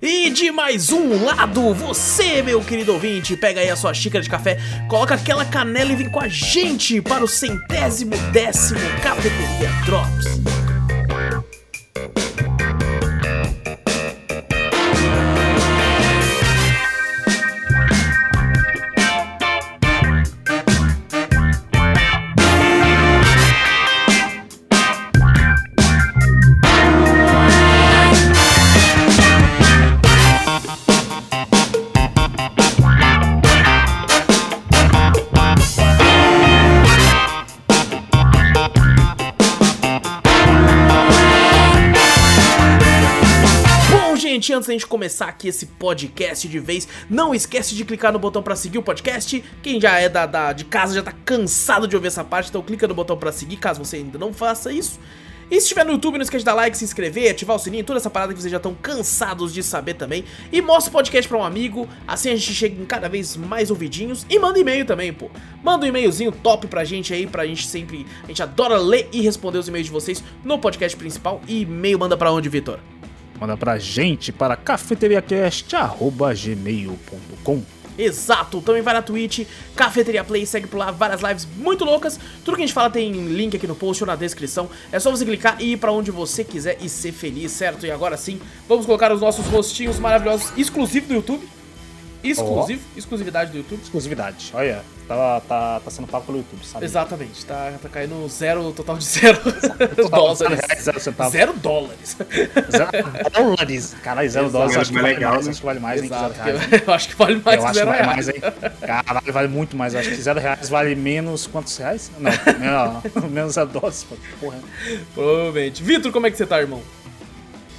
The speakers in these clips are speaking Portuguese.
E de mais um lado, você, meu querido ouvinte, pega aí a sua xícara de café, coloca aquela canela e vem com a gente para o centésimo décimo Cafeteria Drops. Antes da gente começar aqui esse podcast de vez, não esquece de clicar no botão para seguir o podcast. Quem já é da, da, de casa já tá cansado de ouvir essa parte, então clica no botão para seguir, caso você ainda não faça isso. E se estiver no YouTube, não esquece de dar like, se inscrever, ativar o sininho, toda essa parada que vocês já estão cansados de saber também. E mostra o podcast pra um amigo, assim a gente chega em cada vez mais ouvidinhos. E manda e-mail também, pô. Manda um e-mailzinho top pra gente aí, pra gente sempre. A gente adora ler e responder os e-mails de vocês no podcast principal. E e-mail manda pra onde, Vitor? Manda pra gente para cafeteriacast.gmail.com Exato, também vai na Twitch, Cafeteria Play, segue por lá, várias lives muito loucas. Tudo que a gente fala tem link aqui no post ou na descrição. É só você clicar e ir pra onde você quiser e ser feliz, certo? E agora sim, vamos colocar os nossos rostinhos maravilhosos exclusivos do YouTube. Exclusivo, oh. exclusividade do YouTube. Exclusividade, olha, tá, tá, tá sendo pago pelo YouTube, sabe? Exatamente, tá, tá caindo zero, total de zero dólares. Zero, reais, zero, centavos. zero dólares. Zero dólares. Caralho, zero dólares acho que vale legal, mais, né? acho que vale mais, hein, zero reais. Eu acho que vale mais eu que zero reais. Mais, hein? Caralho, vale muito mais. Eu acho que zero reais vale menos quantos reais? Não, menos, menos zero dólares, porra. Provavelmente. Vitor, como é que você tá, irmão?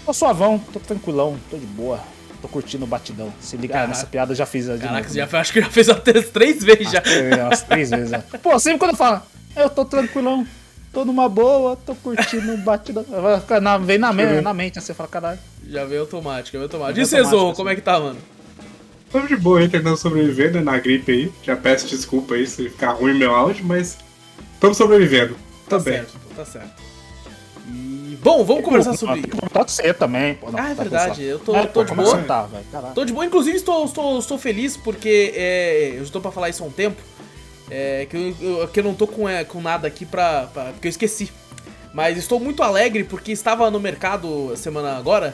Tô suavão, tô tranquilão, tô de boa tô curtindo o batidão. Se liga, ah, nessa piada eu já fiz. De Caraca, novo, já, né? acho que já fez até três vezes já. Umas três vezes, já. Pô, sempre quando eu falo, eu tô tranquilão, tô numa boa, tô curtindo o batidão. Vem na, mente, na mente, assim, você fala, caralho. Já veio automático, já veio automático. E você, Zorro, como é que tá, mano? Tô de boa aí, tentando sobreviver né, na gripe aí. Já peço desculpa aí se ficar ruim meu áudio, mas estamos sobrevivendo. Tá, tá bem. certo, tá certo. Bom, vamos conversar sobre. Que você também. Pô, não, ah, é verdade. Eu tô, é, tô de boa. Tá, tô de boa. Inclusive, estou, estou, estou feliz porque é, eu estou pra falar isso há um tempo. É, que, eu, eu, que eu não tô com, é, com nada aqui pra, pra. Porque eu esqueci. Mas estou muito alegre porque estava no mercado semana agora.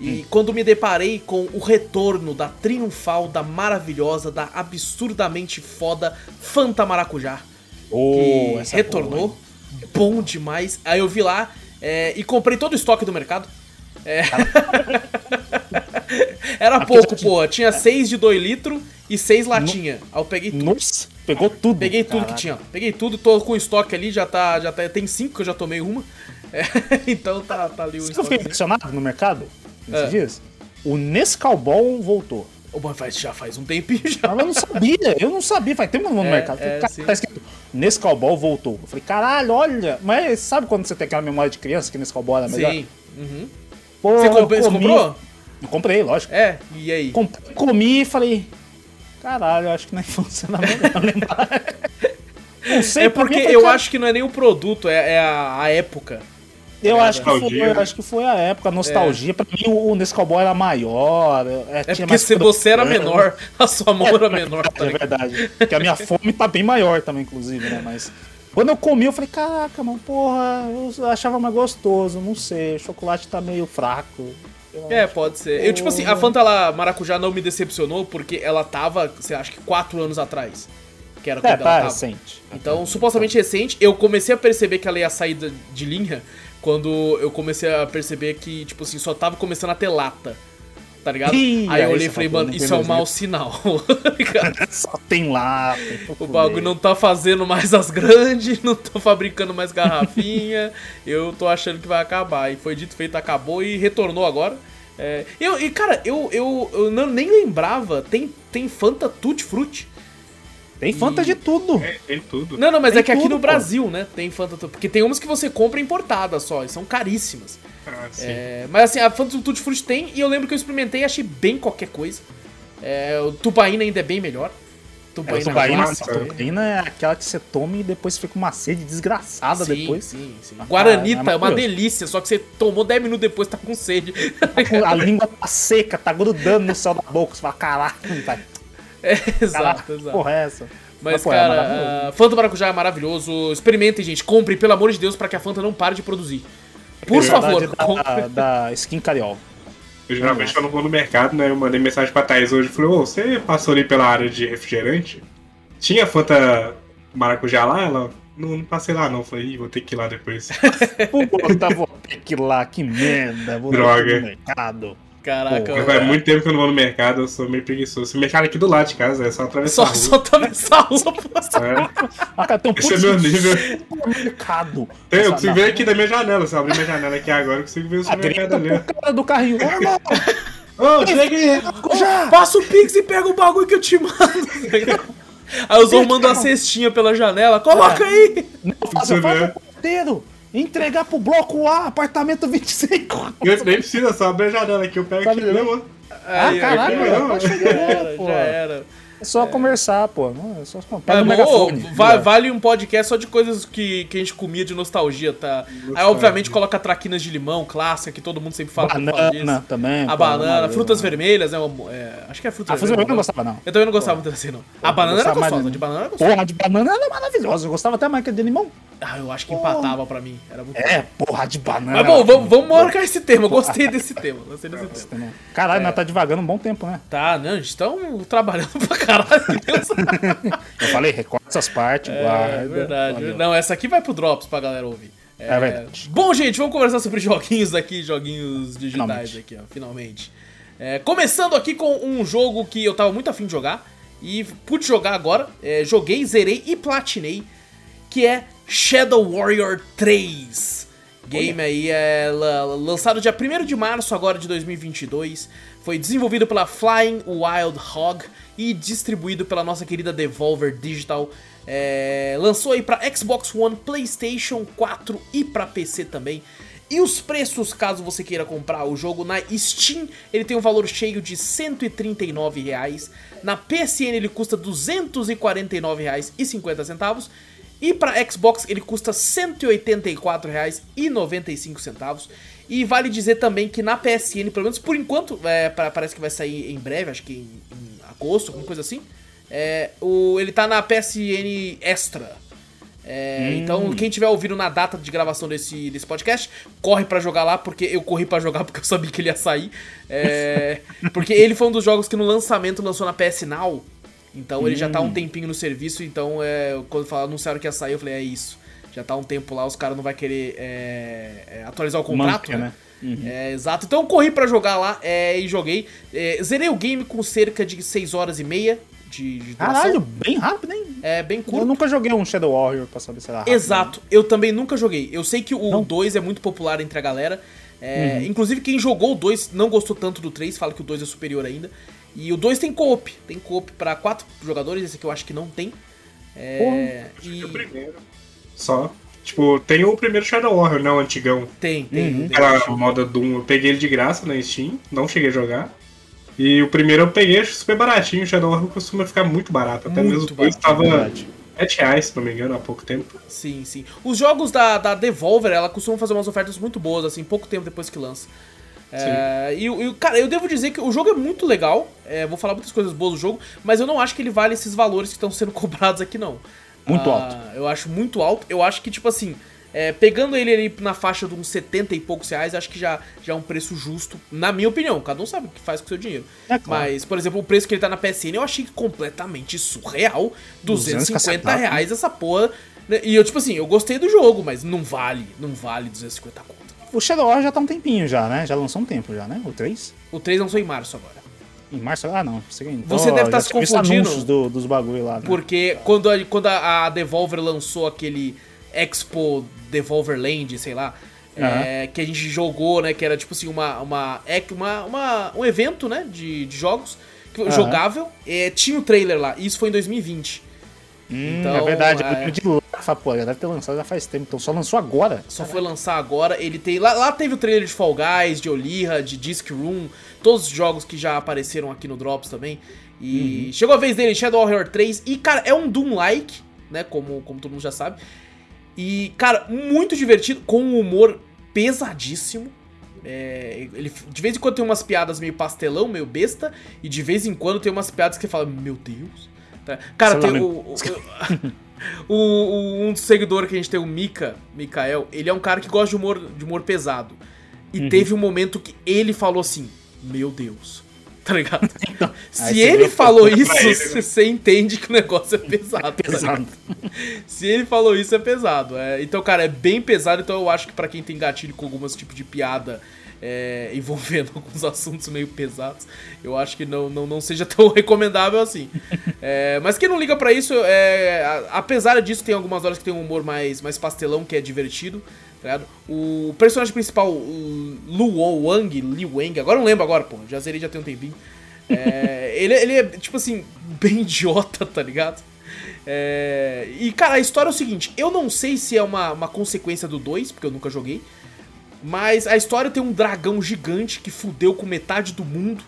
E hum. quando me deparei com o retorno da triunfal, da maravilhosa, da absurdamente foda Fanta Maracujá. Oh, que retornou. Boa, bom demais. Aí eu vi lá, é, e comprei todo o estoque do mercado. É. Era pouco, pô. Tinha 6 de 2 litros e 6 latinha. Aí eu peguei tudo. Nossa, pegou tudo. Peguei tudo Caraca. que tinha. Peguei tudo, tô com o estoque ali, já tá. Já tá tem 5 que eu já tomei uma. É, então tá, tá ali o Você estoque. Você impressionado no mercado nesses é. dias? O Nescau voltou. Oh, mas já faz um tempinho já. eu não sabia, eu não sabia, faz tempo no é, mercado. É, cara, tá escrito, nesse cowboy voltou. Eu falei, caralho, olha. Mas sabe quando você tem aquela memória de criança que nesse cowboy era melhor? Sim. Uhum. Pô, você, comprou, comi, você comprou? Eu comprei, lógico. É, e aí? Com, comi e falei, caralho, acho que na infância era melhor lembrar. Não sei, é porque eu acho que não é nem o produto, é, é a, a época. Eu acho, que foi, eu acho que foi a época, a nostalgia. É. Pra mim, o, Cowboy era maior. É, é porque se você era menor, a sua mão é, era menor. É, é verdade. Porque a minha fome tá bem maior também, inclusive, né? Mas quando eu comi, eu falei, caraca, mano, porra, eu achava mais gostoso, não sei, o chocolate tá meio fraco. Eu é, pode ser. Porra. Eu, tipo assim, a Fanta lá, maracujá não me decepcionou porque ela tava, você acha que quatro anos atrás. Que era quando é, tá ela tava. recente. Então, supostamente recente, eu comecei a perceber que ela ia sair de linha quando eu comecei a perceber que, tipo assim, só tava começando a ter lata. Tá ligado? Ih, aí eu olhei e falei, mano, isso é um mau sinal. só tem lata. O bagulho não tá fazendo mais as grandes, não tô fabricando mais garrafinha. eu tô achando que vai acabar. E foi dito feito, acabou e retornou agora. É, eu, e cara, eu, eu, eu não, nem lembrava, tem, tem Fanta Tutti Frutti. Tem Fanta de tudo. É, tem tudo. Não, não, mas Tem é que aqui tudo, no pô. Brasil, né, tem Fanta Porque tem umas que você compra importada só, e são caríssimas. Ah, sim. É, mas assim, a Fanta Tutti Frutti tem, e eu lembro que eu experimentei e achei bem qualquer coisa. É, o Tubaína ainda é bem melhor. É, Tubaína, tubaína, massa. tubaína é aquela que você toma e depois fica uma sede desgraçada sim, depois. Sim, sim. Ah, Guaranita é é uma delícia, só que você tomou 10 minutos depois tá com sede. A língua tá seca, tá grudando no céu da boca. Você fala, tá, É, exato, exato. porra é essa? Mas, pô, é cara, a Fanta Maracujá é maravilhoso. Experimentem, gente. Comprem, pelo amor de Deus, pra que a Fanta não pare de produzir. Por É favor, verdade, comprem. Da, da Skin Cariol. Eu geralmente quando vou no mercado, né? Eu mandei mensagem pra Thaís hoje e falei, ô, você passou ali pela área de refrigerante? Tinha Fanta maracujá lá? Ela. Não, não passei lá não. Eu Falei, Ih, vou ter que ir lá depois. Puta, vou ter que ir lá, que merda. Vou Droga. no mercado. Caraca, Mas faz muito tempo que eu não vou no mercado, eu sou meio preguiçoso. Esse mercado aqui do lado de casa, é só atravessar só, a só rua. atravessar a rua. pô. É, Ah, cara, tem um esse é meu nível. mercado. Tem, eu consigo ver aqui da minha janela. Se eu abrir minha janela aqui agora, eu consigo ver o supermercado ali. cara do carrinho. Ô, irmão, Ô, chega aí! já! Passa o Pix e pega o bagulho que eu te mando. Aí os homens mandam a cestinha pela janela. Coloca aí! Não, faça, Você faça o porteiro. Entregar pro bloco A, apartamento 25. Eu nem precisa, só abrir a janela aqui, eu pego Tá aqui. Não, Ah, Aí, pode Já era, pô. já era. É só conversar, pô. Não, é só É, pega o bom, megafone. va- vale um podcast só de coisas que, que a gente comia de nostalgia, tá? Aí, obviamente, coloca traquinas de limão, clássica, que todo mundo sempre fala. Banana também. A banana, frutas vermelhas, né? é, acho que é frutas Ah, vermelhas eu não gostava, não. Eu também não gostava muito assim, não. A banana era gostosa, de banana era gostosa. Porra, de banana era maravilhosa. Eu gostava até mais que de limão. Ah, eu acho que empatava pra mim. Era muito É, porra, de banana. Mas bom, vamos, vamos marcar esse tema. Eu gostei desse tema. Gostei desse tema. Caralho, nós tá devagando um bom tempo, né? Tá, não, a gente estão trabalhando pra caralho. Deus. Eu falei, recorta essas partes, guarda. É verdade. Valeu. Não, essa aqui vai pro Drops pra galera ouvir. É verdade. Bom, gente, vamos conversar sobre joguinhos aqui, joguinhos digitais Finalmente. aqui, ó, finalmente. É, começando aqui com um jogo que eu tava muito afim de jogar e pude jogar agora. É, joguei, zerei e platinei, que é Shadow Warrior 3. Game aí é la- lançado dia 1 de março agora de 2022. Foi desenvolvido pela Flying Wild Hog e distribuído pela nossa querida Devolver Digital. É, lançou aí pra Xbox One, PlayStation 4 e pra PC também. E os preços, caso você queira comprar o jogo na Steam, ele tem um valor cheio de 139 reais. Na PSN ele custa 249 reais e 50 centavos. Para Xbox ele custa R$ 184,95. E vale dizer também que na PSN, pelo menos por enquanto, é, pa- parece que vai sair em breve, acho que em, em agosto, alguma coisa assim. É, o, ele tá na PSN Extra. É, Então, quem tiver ouvido na data de gravação desse, desse podcast, corre pra jogar lá, porque eu corri pra jogar porque eu sabia que ele ia sair. É, porque ele foi um dos jogos que no lançamento lançou na PS Now. Então ele já tá um tempinho no serviço, então é, quando falaram, anunciaram que ia sair, eu falei, é isso. Já tá um tempo lá, os caras não vai querer é, é, atualizar o contrato, Manter, né? né? É, exato. Então eu corri pra jogar lá é, e joguei. É, zerei o game com cerca de 6 horas e meia de, de duração. Caralho, bem rápido, hein? É bem Eu curto. nunca joguei um Shadow Warrior pra saber se era rápido. Exato, eu também nunca joguei. Eu sei que o Não? 2 é muito popular entre a galera. É, Inclusive, quem jogou o 2 não gostou tanto do 3, fala que o 2 é superior ainda. E o 2 tem co-op. Tem co-op pra 4 jogadores, esse aqui eu acho que não tem. É, e É o primeiro. Só. Tipo, tem o primeiro Shadow Warrior, né? O antigão. tem, tem. Uhum. Aquela moda Doom. Eu peguei ele de graça na Steam, não cheguei a jogar. E o primeiro eu peguei acho super baratinho. O Shadow Warrior costuma ficar muito barato. Até Muito mesmo o dois barato, tava verdade. 7 reais, se não me engano, há pouco tempo. Sim, sim. Os jogos da, da Devolver, ela costuma fazer umas ofertas muito boas, assim, pouco tempo depois que lança. É, e, e, cara, eu devo dizer que o jogo é muito legal. é, vou falar muitas coisas boas do jogo, mas eu não acho que ele vale esses valores que estão sendo cobrados aqui, não. Muito Ah, alto. Eu acho muito alto. Eu acho que, tipo assim, é, pegando ele ali na faixa de uns 70 e poucos reais, acho que já, já é um preço justo, na minha opinião. Cada um sabe o que faz com o seu dinheiro. É claro. Mas, por exemplo, o preço que ele tá na PSN eu achei completamente surreal. 250 cacetado. reais essa porra. né? E eu, tipo assim, eu gostei do jogo, mas não vale, não vale 250 conto. O Shadow Warrior já tá um tempinho já, né? Já lançou um tempo já, né? O 3? O 3 lançou em março agora. Em março? Ah, não. Você, então, Você deve já tá se confundindo. do, dos bagulho lá, né? Porque quando a, quando a Devolver lançou aquele Expo Devolver Land, sei lá, é, que a gente jogou, né? Que era tipo assim, uma, uma, é, uma, uma um evento, né? De, de jogos que- jogável. É, tinha o trailer lá, e isso foi em 2020. Hum, Então, é verdade, é- é de lafa, pô, já deve ter lançado já faz tempo, então só lançou agora. Só foi lançar agora. Ele tem. Lá, lá teve o trailer de Fall Guys, de Olira, de Disc Room, todos os jogos que já apareceram aqui no Drops também. E chegou a vez dele, Shadow Warrior 3. E, cara, é um Doom-like, né? Como, como todo mundo já sabe. E, cara, muito divertido, com um humor pesadíssimo. É, ele, de vez em quando tem umas piadas meio pastelão, meio besta, e de vez em quando tem umas piadas que você fala, meu Deus. Tá? Cara, tem lá, o, o, o- um seguidor que a gente tem, o Mika, Mikael, ele é um cara que gosta de humor, de humor pesado. E teve um momento que ele falou assim, meu Deus. Tá ligado? aí Se ele falou isso, ele, né? você entende que o negócio é pesado. tá ligado? Pesado. Se ele falou isso, é pesado. É, então, cara, é bem pesado. Então, eu acho que pra quem tem gatilho com alguns tipos de piada é, envolvendo alguns assuntos meio pesados, eu acho que não, não, não seja tão recomendável assim. É, mas quem não liga pra isso, é, a- apesar disso, tem algumas horas que tem um humor mais, mais pastelão, que é divertido. tá? O personagem principal, o Lu Wang, Li Wang, agora não lembro agora, pô, já zerei já tem um tempinho. É, ele, ele é, tipo assim, bem idiota, tá ligado? É, e, cara, a história é o seguinte: eu não sei se é uma, uma consequência do 2, porque eu nunca joguei. Mas a história tem um dragão gigante que fudeu com metade do mundo.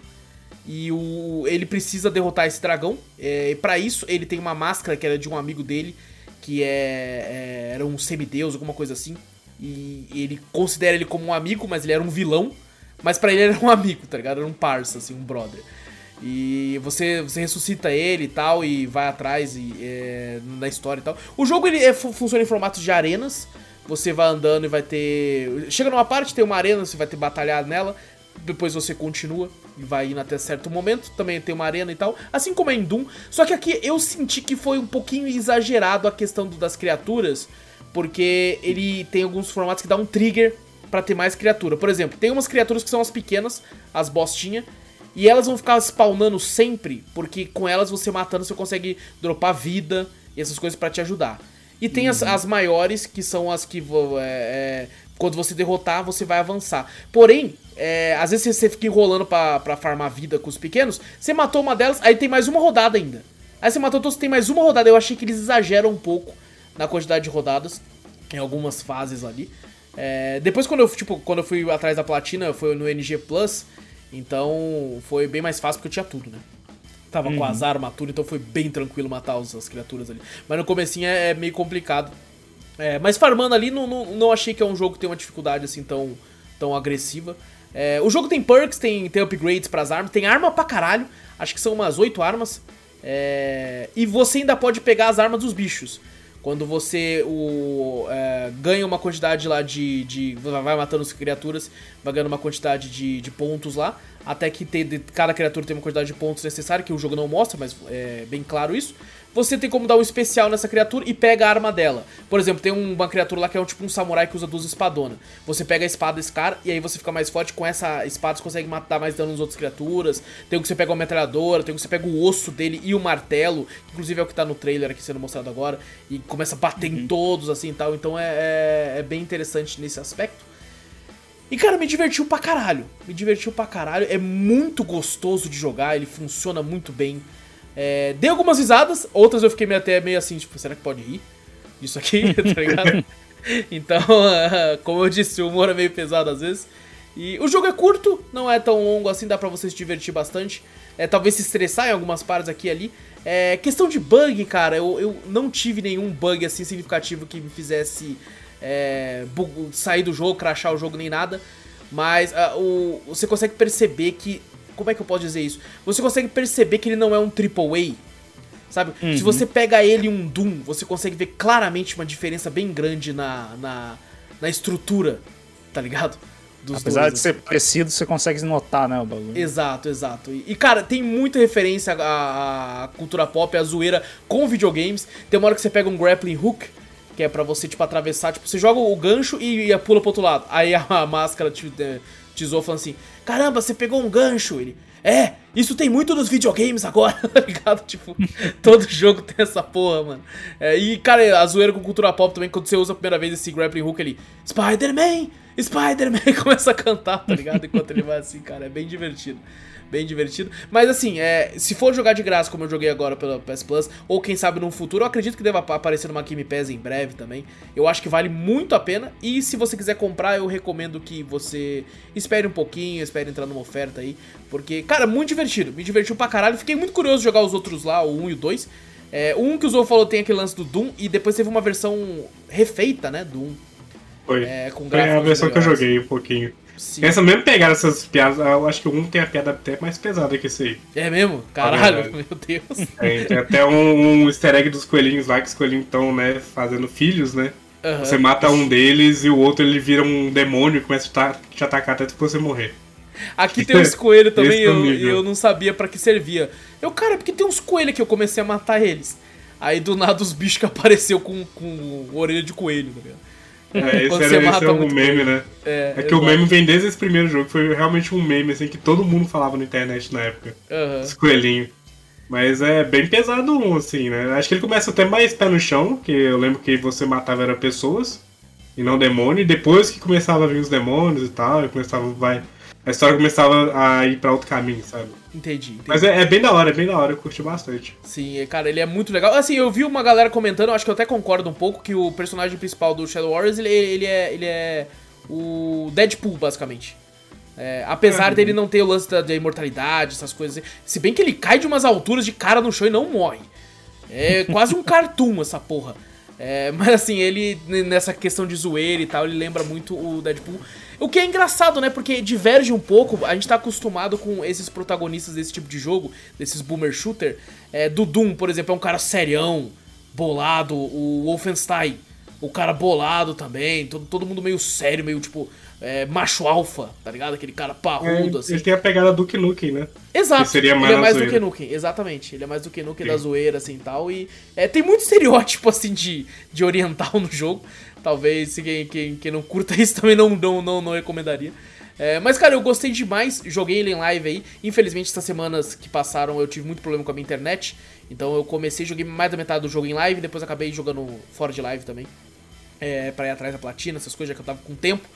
E o, ele precisa derrotar esse dragão. É, e para isso, ele tem uma máscara que era de um amigo dele, que é, é- era um semideus, alguma coisa assim. E ele considera ele como um amigo, mas ele era um vilão. Mas pra ele era um amigo, tá ligado? Era um parça, assim, um brother. E você, você ressuscita ele e tal, e vai atrás e, é, na história e tal. O jogo ele é- fu- funciona em formatos de arenas. Você vai andando e vai ter. Chega numa parte, tem uma arena, você vai ter batalhado nela. Depois você continua e vai indo até certo momento. Também tem uma arena e tal. Assim como é em Doom. Só que aqui eu senti que foi um pouquinho exagerado a questão do- das criaturas. Porque ele tem alguns formatos que dá um trigger pra ter mais criatura. Por exemplo, tem umas criaturas que são as pequenas, as bostinhas. E elas vão ficar spawnando sempre, porque com elas você matando você consegue dropar vida e essas coisas pra te ajudar. E tem as, as maiores, que são as que é, é, quando você derrotar, você vai avançar. Porém, é, às vezes você fica enrolando pra, pra farmar vida com os pequenos, você matou uma delas, aí tem mais uma rodada ainda. Aí você matou todos, tem mais uma rodada. Eu achei que eles exageram um pouco na quantidade de rodadas, em algumas fases ali. É, depois, quando eu, tipo, quando eu fui atrás da platina, foi no NG Plus, então foi bem mais fácil porque eu tinha tudo, né? Tava com as armas, tudo, então foi bem tranquilo matar os- as criaturas ali. Mas no comecinho é, é meio complicado. É, mas farmando ali, não, não, não achei que é um jogo que tem uma dificuldade assim tão, tão agressiva. É, o jogo tem perks, tem, tem upgrades pras armas, tem arma pra caralho. Acho que são umas 8 armas. É, e você ainda pode pegar as armas dos bichos. Quando você o, é, ganha uma quantidade lá de, de. Vai matando as criaturas, vai ganhando uma quantidade de, de pontos lá. Até que ter, de- cada criatura tem uma quantidade de pontos necessária, que o jogo não mostra, mas é bem claro isso. Você tem como dar um especial nessa criatura e pega a arma dela. Por exemplo, tem um- uma criatura lá que é um, tipo um samurai que usa duas espadonas. Você pega a espada desse cara e aí você fica mais forte. Com essa espada você consegue matar mais dano nas outras criaturas. Tem um que você pega uma metralhadora, tem um que você pega o osso dele e o martelo. Inclusive é o que tá no trailer aqui sendo mostrado agora. E começa a bater em todos assim e tal. Então é, é, é bem interessante nesse aspecto. E, cara, me divertiu pra caralho. Me divertiu pra caralho. É muito gostoso de jogar, ele funciona muito bem. É, dei algumas risadas, outras eu fiquei meio, até meio assim, tipo, será que pode rir disso aqui, tá ligado? Então, como eu disse, o humor é meio pesado às vezes. E o jogo é curto, não é tão longo assim, dá pra você se divertir bastante. É, talvez se estressar em algumas partes aqui e ali. É, questão de bug, cara, eu, eu não tive nenhum bug assim significativo que me fizesse é, sair do jogo, crashar o jogo nem nada. Mas ah, o, você consegue perceber que. Como é que eu posso dizer isso? Você consegue perceber que ele não é um AAA. Sabe? Se você pega ele um Doom, você consegue ver claramente uma diferença bem grande na, na, na estrutura, tá ligado? Dos Apesar dois, de assim. ser parecido, você consegue notar, né, o bagulho. Exato, exato. E, e, cara, tem muita referência à, à cultura pop, à zoeira com videogames. Tem uma hora que você pega um grappling hook, que é pra você, tipo, atravessar. Tipo, você joga o gancho e, e pula pro outro lado. Aí a, máscara te, te, te zoa falando assim: Caramba, você pegou um gancho. Ele. É, isso tem muito nos videogames agora, tá ligado? Tipo, todo jogo tem essa porra, mano. É, e, cara, a zoeira com cultura pop também, quando você usa a primeira vez esse grappling hook ali, Spider-Man, Spider-Man começa a cantar, tá ligado? Enquanto ele vai assim, cara, é bem divertido. Bem divertido. Mas assim, é, se for jogar de graça, como eu joguei agora pela PS Plus, ou quem sabe num futuro, eu acredito que deva aparecer numa Game Pass em breve também. Eu acho que vale muito a pena. E se você quiser comprar, eu recomendo que você espere um pouquinho, espere entrar numa oferta aí. Porque, cara, muito divertido. Me divertiu pra caralho. Fiquei muito curioso de jogar os outros lá, o 1 e o 2. É, 1 que o Zou falou tem aquele lance do Doom, e depois teve uma versão refeita, né, do 1. Foi. É, com Foi a versão que eu melhores. joguei um pouquinho. Sim. Essa mesmo pegaram essas piadas, eu acho que um tem a piada até mais pesada que esse aí. É mesmo? Caralho, meu Deus. Tem, tem até um, um easter egg dos coelhinhos lá, que os coelhinhos estão, né, fazendo filhos, né? Aham. Você mata um deles e o outro ele vira um demônio e começa a te ta- te atacar até você morrer. Aqui tem uns coelhos também, Esse eu, eu não sabia pra que servia. Eu, cara, porque tem uns coelhos que eu comecei a matar eles. Aí do nada os bichos que apareceu com, com orelha de coelho, tá ligado? É, esse era esse é muito meme, coelho. né? É, É que o meme vem desde esse primeiro jogo, foi realmente um meme, assim, que todo mundo falava na internet na época. Aham. Esse coelhinho. Mas é bem pesado um, assim, né? Acho que ele começa até mais pé no chão, que eu lembro que você matava era pessoas e não demônio, e depois que começava a vir os demônios e tal, e começava, vai. A história começava a ir pra outro caminho, sabe? Entendi, entendi. Mas é, é bem da hora, é bem da hora, eu curti bastante. Sim, é, cara, ele é muito legal. Assim, eu vi uma galera comentando, acho que eu até concordo um pouco, que o personagem principal do Shadow Warriors, ele, ele, é, ele é o Deadpool, basicamente. É, apesar Uhum. dele não ter o lance da, da imortalidade, essas coisas. Se bem que ele cai de umas alturas de cara no chão e não morre. É quase um cartoon essa porra. É, mas assim, ele, nessa questão de zoeira e tal, ele lembra muito o Deadpool. O que é engraçado, né? Porque diverge um pouco. A gente tá acostumado com esses protagonistas desse tipo de jogo, desses boomer shooter. É, do Doom, por exemplo, é um cara serião, bolado. O Wolfenstein, o cara bolado também. Todo, todo mundo meio sério, meio tipo é, macho alfa, tá ligado? Aquele cara parrudo, É, assim. Ele tem a pegada do Nukem, né? Exato. Que seria mais ele é mais do Nukem, exatamente. Ele é mais do que Nukem da zoeira, assim, tal. E é, tem muito estereótipo, assim, de, de oriental no jogo. Talvez quem, quem, quem não curta isso também não, não, não, não recomendaria. É, mas, cara, eu gostei demais. Joguei ele em live aí. Infelizmente, essas semanas que passaram eu tive muito problema com a minha internet. Então eu comecei, joguei mais da metade do jogo em live. Depois acabei jogando fora de live também. É, pra ir atrás da platina, essas coisas, já que eu tava com tempo.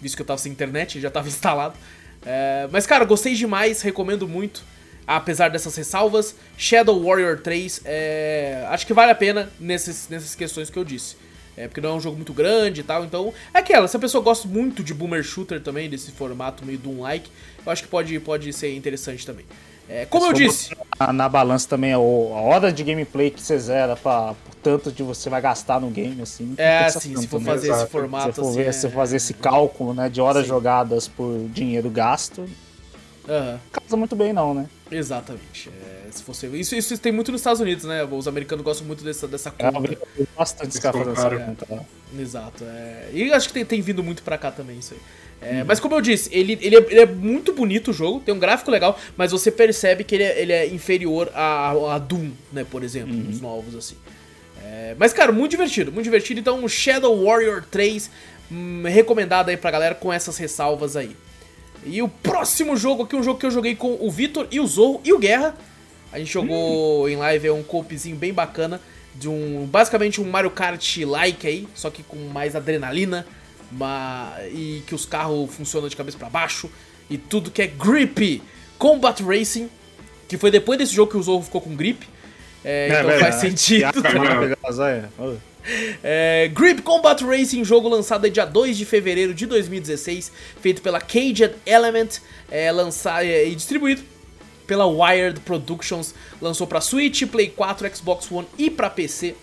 Visto que eu tava sem internet, já tava instalado. É, mas, cara, gostei demais, recomendo muito. Apesar dessas ressalvas, Shadow Warrior 3, é, acho que vale a pena nesses, nessas questões que eu disse. É, porque não é um jogo muito grande e tal, então... É aquela, se a pessoa gosta muito de boomer shooter também, desse formato meio Doom-like, eu acho que pode, pode ser interessante também. É, como eu Se disse... Na, na balança também a, o- a hora de gameplay que você zera pra, por tanto de você vai gastar no game, assim. É, assim, tanto, se for fazer esse formato, Se for assim... ver, é- se for fazer esse cálculo, né, de horas Sim. jogadas por dinheiro gasto, Aham. casa muito bem não, né? Exatamente. É, se fosse... isso, isso tem muito nos Estados Unidos, né? Os americanos gostam muito dessa, dessa É, conta. eu vi bastante conta. né? Exato. É... E acho que tem, tem vindo muito pra cá também isso aí. É, Uhum. Mas como eu disse, ele, ele, é, ele é muito bonito o jogo, tem um gráfico legal, mas você percebe que ele é, ele é inferior a, a- a Doom, né, por exemplo, Uhum. os novos, assim. É, mas, cara, muito divertido, muito divertido. Então, Shadow Warrior 3, hum, recomendado aí pra galera com essas ressalvas aí. E o próximo jogo aqui, um jogo que eu joguei com o Vitor e o Zorro e o Guerra. A gente jogou em live, é um coopzinho bem bacana. De um. Basicamente um Mario Kart-like aí, só que com mais adrenalina. ma- e que os carros funcionam de cabeça pra baixo. E tudo que é grip. Combat Racing. Que foi depois desse jogo que o Zorro ficou com grip. É, então velho, faz é. sentido. É, Grip Combat Racing, jogo lançado dia 2 de fevereiro de 2016, feito pela Caged Element, é, lançado, é, e distribuído pela Wired Productions, lançou pra Switch, Play 4, Xbox One e pra PC.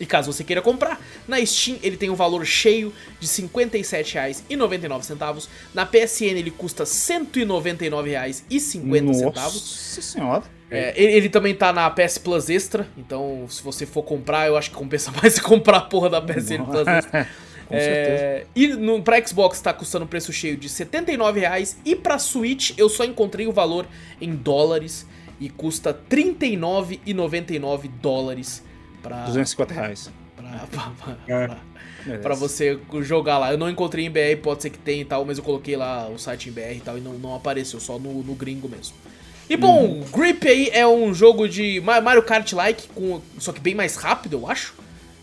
E caso você queira comprar, na Steam ele tem um valor cheio de R$ 57,99. Na PSN ele custa R$ 199,50. Nossa senhora. É, ele, ele também tá na PS Plus Extra, então se você for comprar, eu acho que compensa mais comprar a porra da PSN Plus Extra. Com É, e no, pra Xbox tá custando um preço cheio de R$ 79,00 e pra Switch eu só encontrei o valor em dólares e custa R$ 39,99 dólares pra, 250 reais. pra, pra, pra- É. pra- você jogar lá. Eu não encontrei em BR, pode ser que tenha e tal, mas eu coloquei lá o site em BR e tal e não, não apareceu, só no, no gringo mesmo. E bom, Uhum. Grip aí é um jogo de Ma- Mario Kart-like, com- só que bem mais rápido, eu acho.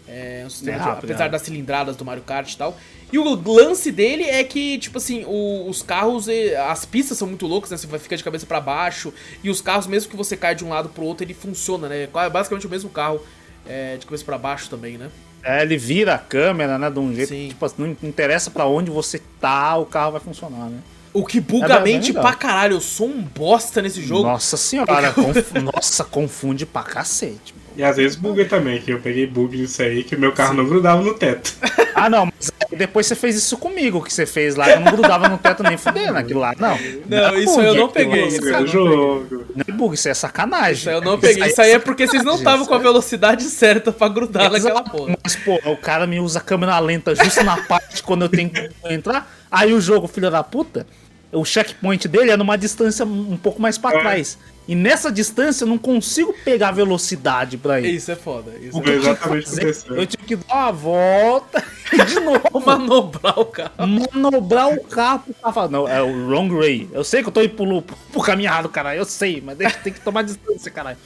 É um sistema É de- rápido, apesar é. das cilindradas do Mario Kart e tal. E o lance dele é que, tipo assim, o- os carros, as pistas são muito loucas, né? Você vai ficar de cabeça pra baixo. E os carros, mesmo que você caia de um lado pro outro, ele funciona, né? É basicamente o mesmo carro é, de cabeça pra baixo também, né? É, ele vira a câmera, né? De um jeito Sim. que, tipo, assim, não interessa pra onde você tá, o carro vai funcionar, né? O que buga É a mente pra caralho. Eu sou um bosta nesse jogo. Nossa senhora, conf- nossa, confunde pra cacete. E às vezes buga também, que eu peguei bug nisso aí, que meu carro não grudava no teto. Ah, não, mas aí depois você fez isso comigo, que você fez lá, eu não grudava no teto nem fudendo aquilo lá. Não, Não, é isso bug eu não aquilo peguei, isso eu não jogo. Não é bug, isso é sacanagem. Isso aí eu não peguei. Isso aí é porque vocês não estavam com a velocidade certa pra grudar naquela porra. Mas, pô, o cara me usa a câmera lenta justo na parte quando eu tenho que entrar. Aí o jogo, filho da puta, o checkpoint dele é numa distância um pouco mais pra É. trás. E nessa distância eu não consigo pegar velocidade pra ir. Isso é foda. Isso é exatamente o que. Eu tive que dar uma volta e de novo manobrar o carro. manobrar o carro pro carro. falar, Não, é o wrong way. Eu sei que eu tô indo pro, pro caminho errado, caralho. Eu sei, mas deixa- tem que tomar distância, caralho.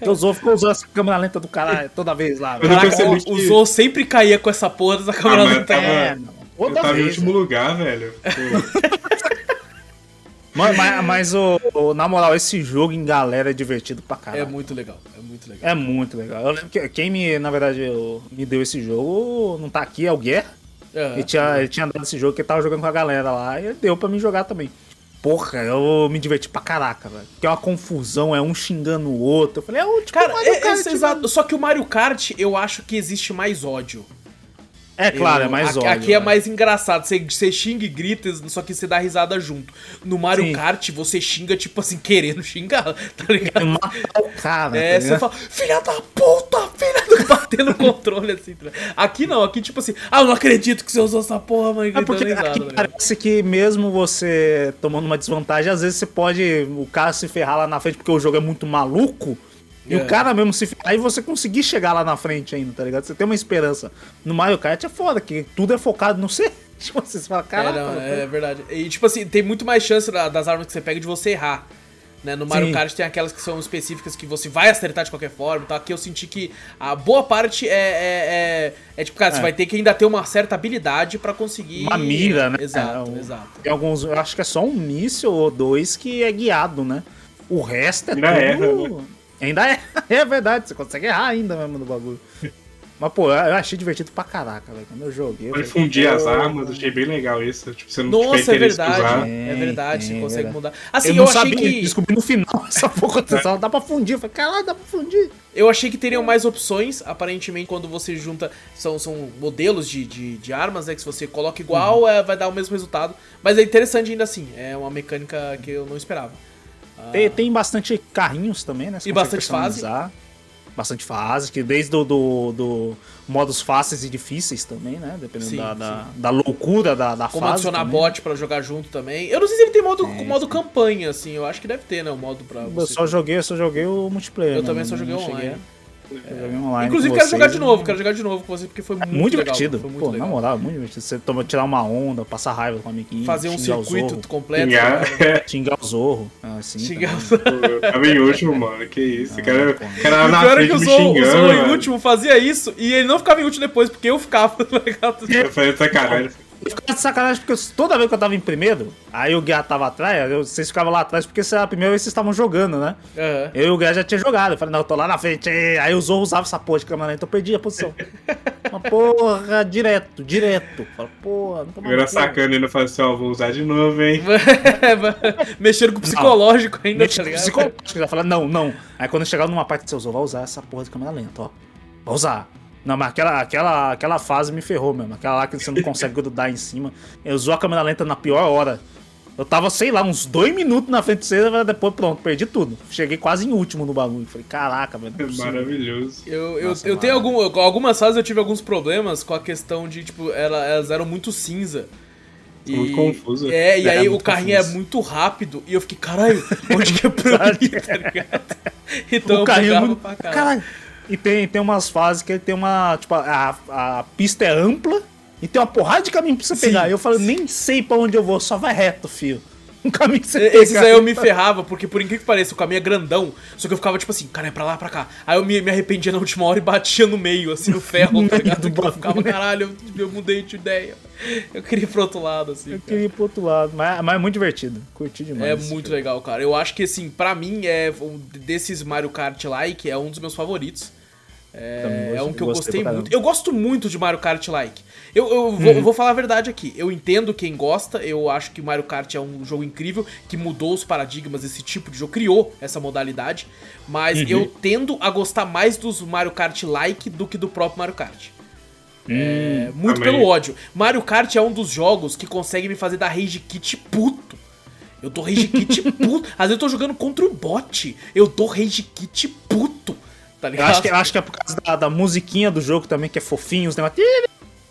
Eu Zou ficou usando essa câmera lenta do caralho toda vez lá. Eu Caraca, percebi o, que- Zou sempre caía com essa porra dessa câmera Ah, lenta. tava- É, não. Eu Toda tava em vez. último lugar, velho. Mas, mas, o, o- na moral, esse jogo em galera é divertido pra É caralho. muito legal, é muito legal. É muito legal. Eu lembro que quem me, na verdade, eu- me deu esse jogo não tá aqui, é o Guerra. É. Ele, tinha, ele tinha dado esse jogo que ele tava jogando com a galera lá e deu pra mim jogar também. Porra, eu me diverti pra caraca, velho. Que é uma confusão, é um xingando o outro. Eu falei, é o tipo Cara, Mario é, Kart, é, exato. Só que o Mario Kart, eu acho que existe mais ódio. É claro, Eu- é mais aqui, ódio. Aqui é né? mais engraçado. Você, você xinga e grita, só que você dá risada junto. No Mario Sim. Kart, você xinga, tipo assim, querendo xingar, tá ligado? Matar o cara. É, tá você fala, filha da puta, filha do... Batendo o controle, assim. tá ligado? Aqui não, aqui tipo assim, ah, eu não acredito que você usou essa porra, mãe, É porque risada, aqui tá ligado? parece que mesmo você tomando uma desvantagem, às vezes você pode o cara se ferrar lá na frente porque o jogo é muito maluco. E É. o cara mesmo se e você conseguir chegar lá na frente ainda, tá ligado? Você tem uma esperança. No Mario Kart é foda, que tudo é focado no C. Tipo, você fala, É, caraca. não, mano, é verdade. E tipo assim, tem muito mais chance da- das armas que você pega de você errar. Né? No Mario Sim. Kart tem aquelas que são específicas que você vai acertar de qualquer forma. Então aqui eu senti que a boa parte é. É, é, é tipo, cara, você É. vai ter que ainda ter uma certa habilidade pra conseguir. Uma mira, né? Exato, É, exato. Tem alguns, eu acho que é só um míssil ou dois que é guiado, né? O resto é tudo... erra, né? Ainda é, é verdade, você consegue errar ainda mesmo no bagulho. Mas, pô, eu achei divertido pra caraca, velho. Quando eu joguei. eu Pode fundir as armas, achei bem legal isso. Tipo, você não Nossa, é verdade. usar. É verdade, você consegue é mudar. Assim, eu eu, não achei sabia, que. descobri no final essa porra atenção, dá pra fundir. Eu falei, caralho, dá pra fundir. Eu achei que teriam mais opções, aparentemente, quando você junta. São, são modelos de, de, de armas, né? Que se você coloca igual, Uhum. é, vai dar o mesmo resultado. Mas é interessante ainda assim. É uma mecânica que eu não esperava. Tem, tem bastante carrinhos também, né? Você E bastante fase. Bastante fase, que desde do, do, do modos fáceis e difíceis também, né? Dependendo Sim, da, da, da loucura da, da Como fase. adicionar também. bot pra jogar junto também. Eu não sei se ele tem modo, modo campanha, assim. Eu acho que deve ter, né? O modo pra Eu só joguei, eu só joguei o multiplayer. Eu né, também só joguei cheguei- online. eu online Inclusive, quero jogar de novo, quero jogar de novo com você, porque foi muito, Muito legal, divertido. Foi muito Pô, legal. na moral, muito divertido. Você toma, tirar uma onda, passar raiva com o amiguinho. Fazer um circuito Zorro, completo. Xingar. né? Xingar o Zorro. Assim, Xingar o Tava em último, mano. Que isso. O cara, cara na pior é frente que o Zou, o. Zou em último fazia isso e ele não ficava em último depois, porque eu ficava, tá? Eu falei, sacanagem. Eu ficava de sacanagem porque eu- toda vez que eu tava em primeiro, aí o Guiá tava atrás, eu- vocês ficavam lá atrás porque era a primeira vez que vocês estavam jogando, né? Aham. Eu e o Guiá já tinha jogado. Eu falei, não, eu tô lá na frente. Aí o Zorro usava essa porra de câmera lenta, eu perdi a posição. Uma porra, direto, direto. Fala, porra, não tô Eu era sacando e ainda falei assim, ó, vou usar de novo, hein? Mexendo com o psicológico ainda, tá ligado? Psicológico, já fala, não, não. Aí quando eu chegava numa parte do seu Zorro, vai usar essa porra de câmera lenta, ó. Vai usar. Não, mas aquela, aquela, aquela fase me ferrou mesmo. Aquela lá que você não consegue grudar em cima. Eu usou a câmera lenta na pior hora. Eu tava, sei lá, uns dois minutos na frente de você, depois pronto, perdi tudo. Cheguei quase em último no bagulho. Falei, caraca, velho. é possível. Maravilhoso. Eu, eu, Nossa, eu tenho algum, com algumas fases eu tive alguns problemas com a questão de, tipo, ela- elas eram muito cinza. E- Muito confuso. É, e É, aí o carrinho confuso. é muito rápido. E eu fiquei, caralho, onde que é pra mim, tá ligado? Então o eu carrinho é muito... pra caralho. Caralho. E tem, tem umas fases que ele tem uma. Tipo, a, a pista é ampla e tem uma porrada de caminho pra você Sim, pegar. Eu falo, sim. nem sei pra onde eu vou, só vai reto, filho. Um caminho que você Esses pegar. aí eu me ferrava, porque por incrível que pareça, o caminho é grandão. Só que eu ficava tipo assim, cara, é pra lá, pra cá. Aí eu me, me arrependia na última hora e batia no meio, assim, no ferro, tá ligado? do eu ficava, caralho, eu, eu mudei de ideia. Eu queria ir pro outro lado, assim. Eu cara. queria ir pro outro lado, mas, mas é muito divertido. Curti demais. É muito jogo. legal, cara. Eu acho que, assim, pra mim, é um desses Mario Kart like, é um dos meus favoritos. É, é um que eu gostei gostei muito. Eu gosto muito de Mario Kart like. Eu, eu vou, eu vou falar a verdade aqui. Eu entendo quem gosta. Eu acho que Mario Kart é um jogo incrível que mudou os paradigmas desse tipo de jogo, criou essa modalidade. Mas eu tendo a gostar mais dos Mario Kart like do que do próprio Mario Kart. É, muito também. pelo ódio. Mario Kart é um dos jogos que consegue me fazer dar rage kit puto. Eu dou rage kit puto. Às vezes eu tô jogando contra o bot. Eu dou rage kit puto. Tá Eu ligado? acho, que, eu acho que é por causa da, da musiquinha do jogo também, que é fofinho, os negócios.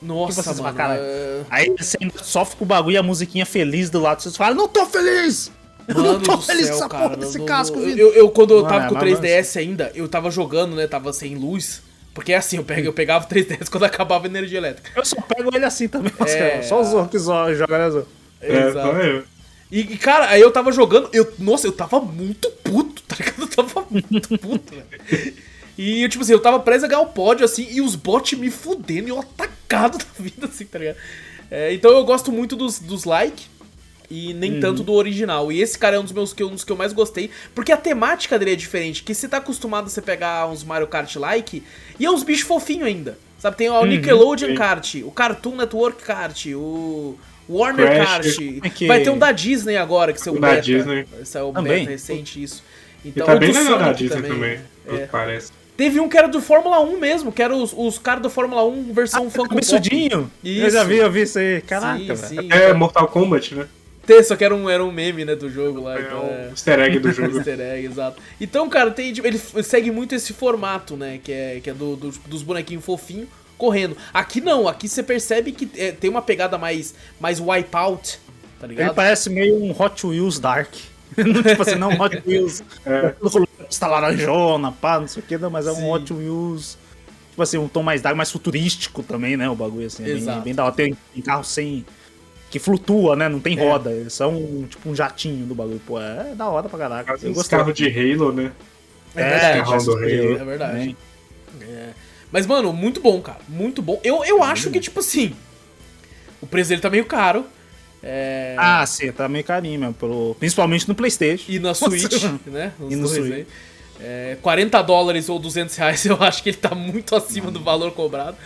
Nossa, vocês mano. falam, é- Aí você sofre com o bagulho e a musiquinha feliz do lado. Você fala, não tô feliz! Eu Mano não tô feliz céu, com essa cara. porra desse não- casco, eu, eu, eu, quando eu tava é, com o mas- 3DS ainda, eu tava jogando, né? Tava sem luz. Porque é assim, eu, pego, eu pegava o 3DS quando acabava a energia elétrica. Eu só pego ele assim também. É. Só o Zorro que zo- joga, né, Zorro? É, Exato. só eu. E, e, cara, aí eu tava jogando, eu, nossa, eu tava muito puto, tá ligado? Eu tava muito puto, velho. E, tipo assim, eu tava preso a ganhar o pódio, assim, e os bots me fudendo e eu atacado da vida, assim, tá ligado? É, então eu gosto muito dos, dos like e nem tanto do original. E esse cara é um dos meus que, eu- um dos que eu mais gostei, porque a temática dele é diferente. Que você tá acostumado a você pegar uns Mario Kart like e é uns bichos fofinhos ainda. Sabe, tem o Nickelodeon sim. Kart, o Cartoon Network Kart, o Warner Crash, Kart. é que- Vai ter um da Disney agora, que saiu O da beta. Disney. Saiu o Também. beta recente, isso. E Então, tá o bem legal da Disney também, pelo É. que parece. Teve um que era do Fórmula 1 mesmo, que era os, os caras do Fórmula 1 versão Funko Pop. Cabeçudinho. Eu Isso. já vi, eu vi isso aí. Caraca, Sim, velho. sim. É Mortal Kombat, né? Tem, só que era um, era um meme, né, do jogo lá. É então, o easter egg do jogo. Easter egg, exato. Então, cara, tem, tipo, ele segue muito esse formato, né? Que é, que é do, dos- dos bonequinhos fofinhos correndo. Aqui não, aqui você percebe que é, tem uma pegada mais, mais wipeout, tá Ele ligado? parece meio um Hot Wheels Dark. Não, tipo assim, não um Hot Wheels. É. Está laranjona, pá, não sei o que, não, mas é Sim. um Hot Wheels. Tipo assim, um tom mais dark, mais futurístico também, né? O bagulho assim. é bem-. Bem, da hora. Tem um carro sem. que flutua, né? Não tem É. roda. Eles são tipo um jatinho do bagulho. Pô, é da hora pra caraca. Eu gostei. carros de Halo, né? É do Halo. É verdade. É. Mas, mano, muito bom, cara. Muito bom. Eu, eu acho que, tipo assim, o preço dele tá meio caro. É... Ah, sim, tá meio carinho mesmo. Pelo... Principalmente no Playstation. E na Switch, né? E no Switch. aí. É, 40 dólares ou 200 reais, eu acho que ele tá muito acima do valor cobrado.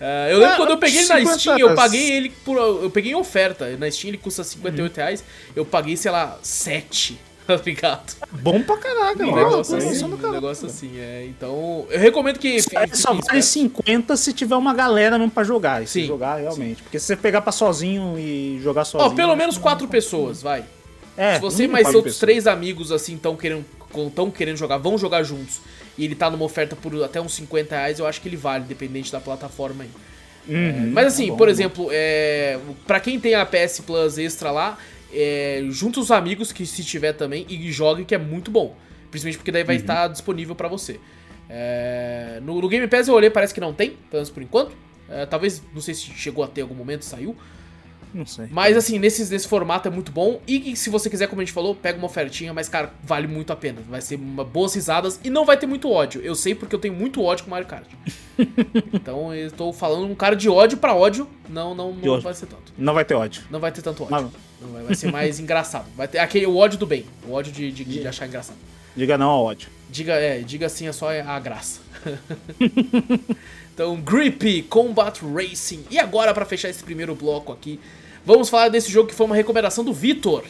É, eu lembro Ah, quando eu peguei ele na 50 Steam, eu paguei ele por. Eu peguei em oferta. Na Steam ele custa 58 reais. Eu paguei, sei lá, 7. Tá ligado? Bom pra caraca, Um mano. negócio assim. Um negócio assim, é. Então. Eu recomendo que. Isso aí só vale 50 se tiver uma galera mesmo pra jogar. E se Sim, jogar realmente. Porque se você pegar pra sozinho e jogar sozinho. Ó, pelo menos quatro pessoas, vai. É, Se você e mais outros pessoas. três amigos, assim, estão querendo, tão querendo jogar, vão jogar juntos, e ele tá numa oferta por até uns 50 reais, eu acho que ele vale, dependente da plataforma aí. Uhum, Mas assim, tá bom, por tá exemplo, é, para quem tem a PS Plus extra lá, é, junta os amigos que se tiver também e jogue que é muito bom. Principalmente porque daí vai Uhum. estar disponível pra você. É, no, no Game Pass eu olhei, parece que não tem, pelo menos por enquanto. É, talvez, não sei se chegou a ter algum momento, saiu. Não sei. Mas assim, nesse, nesse formato é muito bom. E se você quiser, como a gente falou, pega uma ofertinha, mas, cara, vale muito a pena. Vai ser uma, boas risadas e não vai ter muito ódio. Eu sei porque eu tenho muito ódio com Mario Kart. então eu tô falando um cara de ódio pra ódio. Não, não, não vai ser tanto. Não vai ter ódio. Não vai ter tanto ódio. Mas- Não vai, vai ser mais engraçado. Vai ter aquele o ódio do bem. O ódio de, de, de achar engraçado. Diga não ao ódio. Diga, é, diga assim é só a graça. então, Grip Combat Racing. E agora, pra fechar esse primeiro bloco aqui, vamos falar desse jogo que foi uma recomendação do Vitor.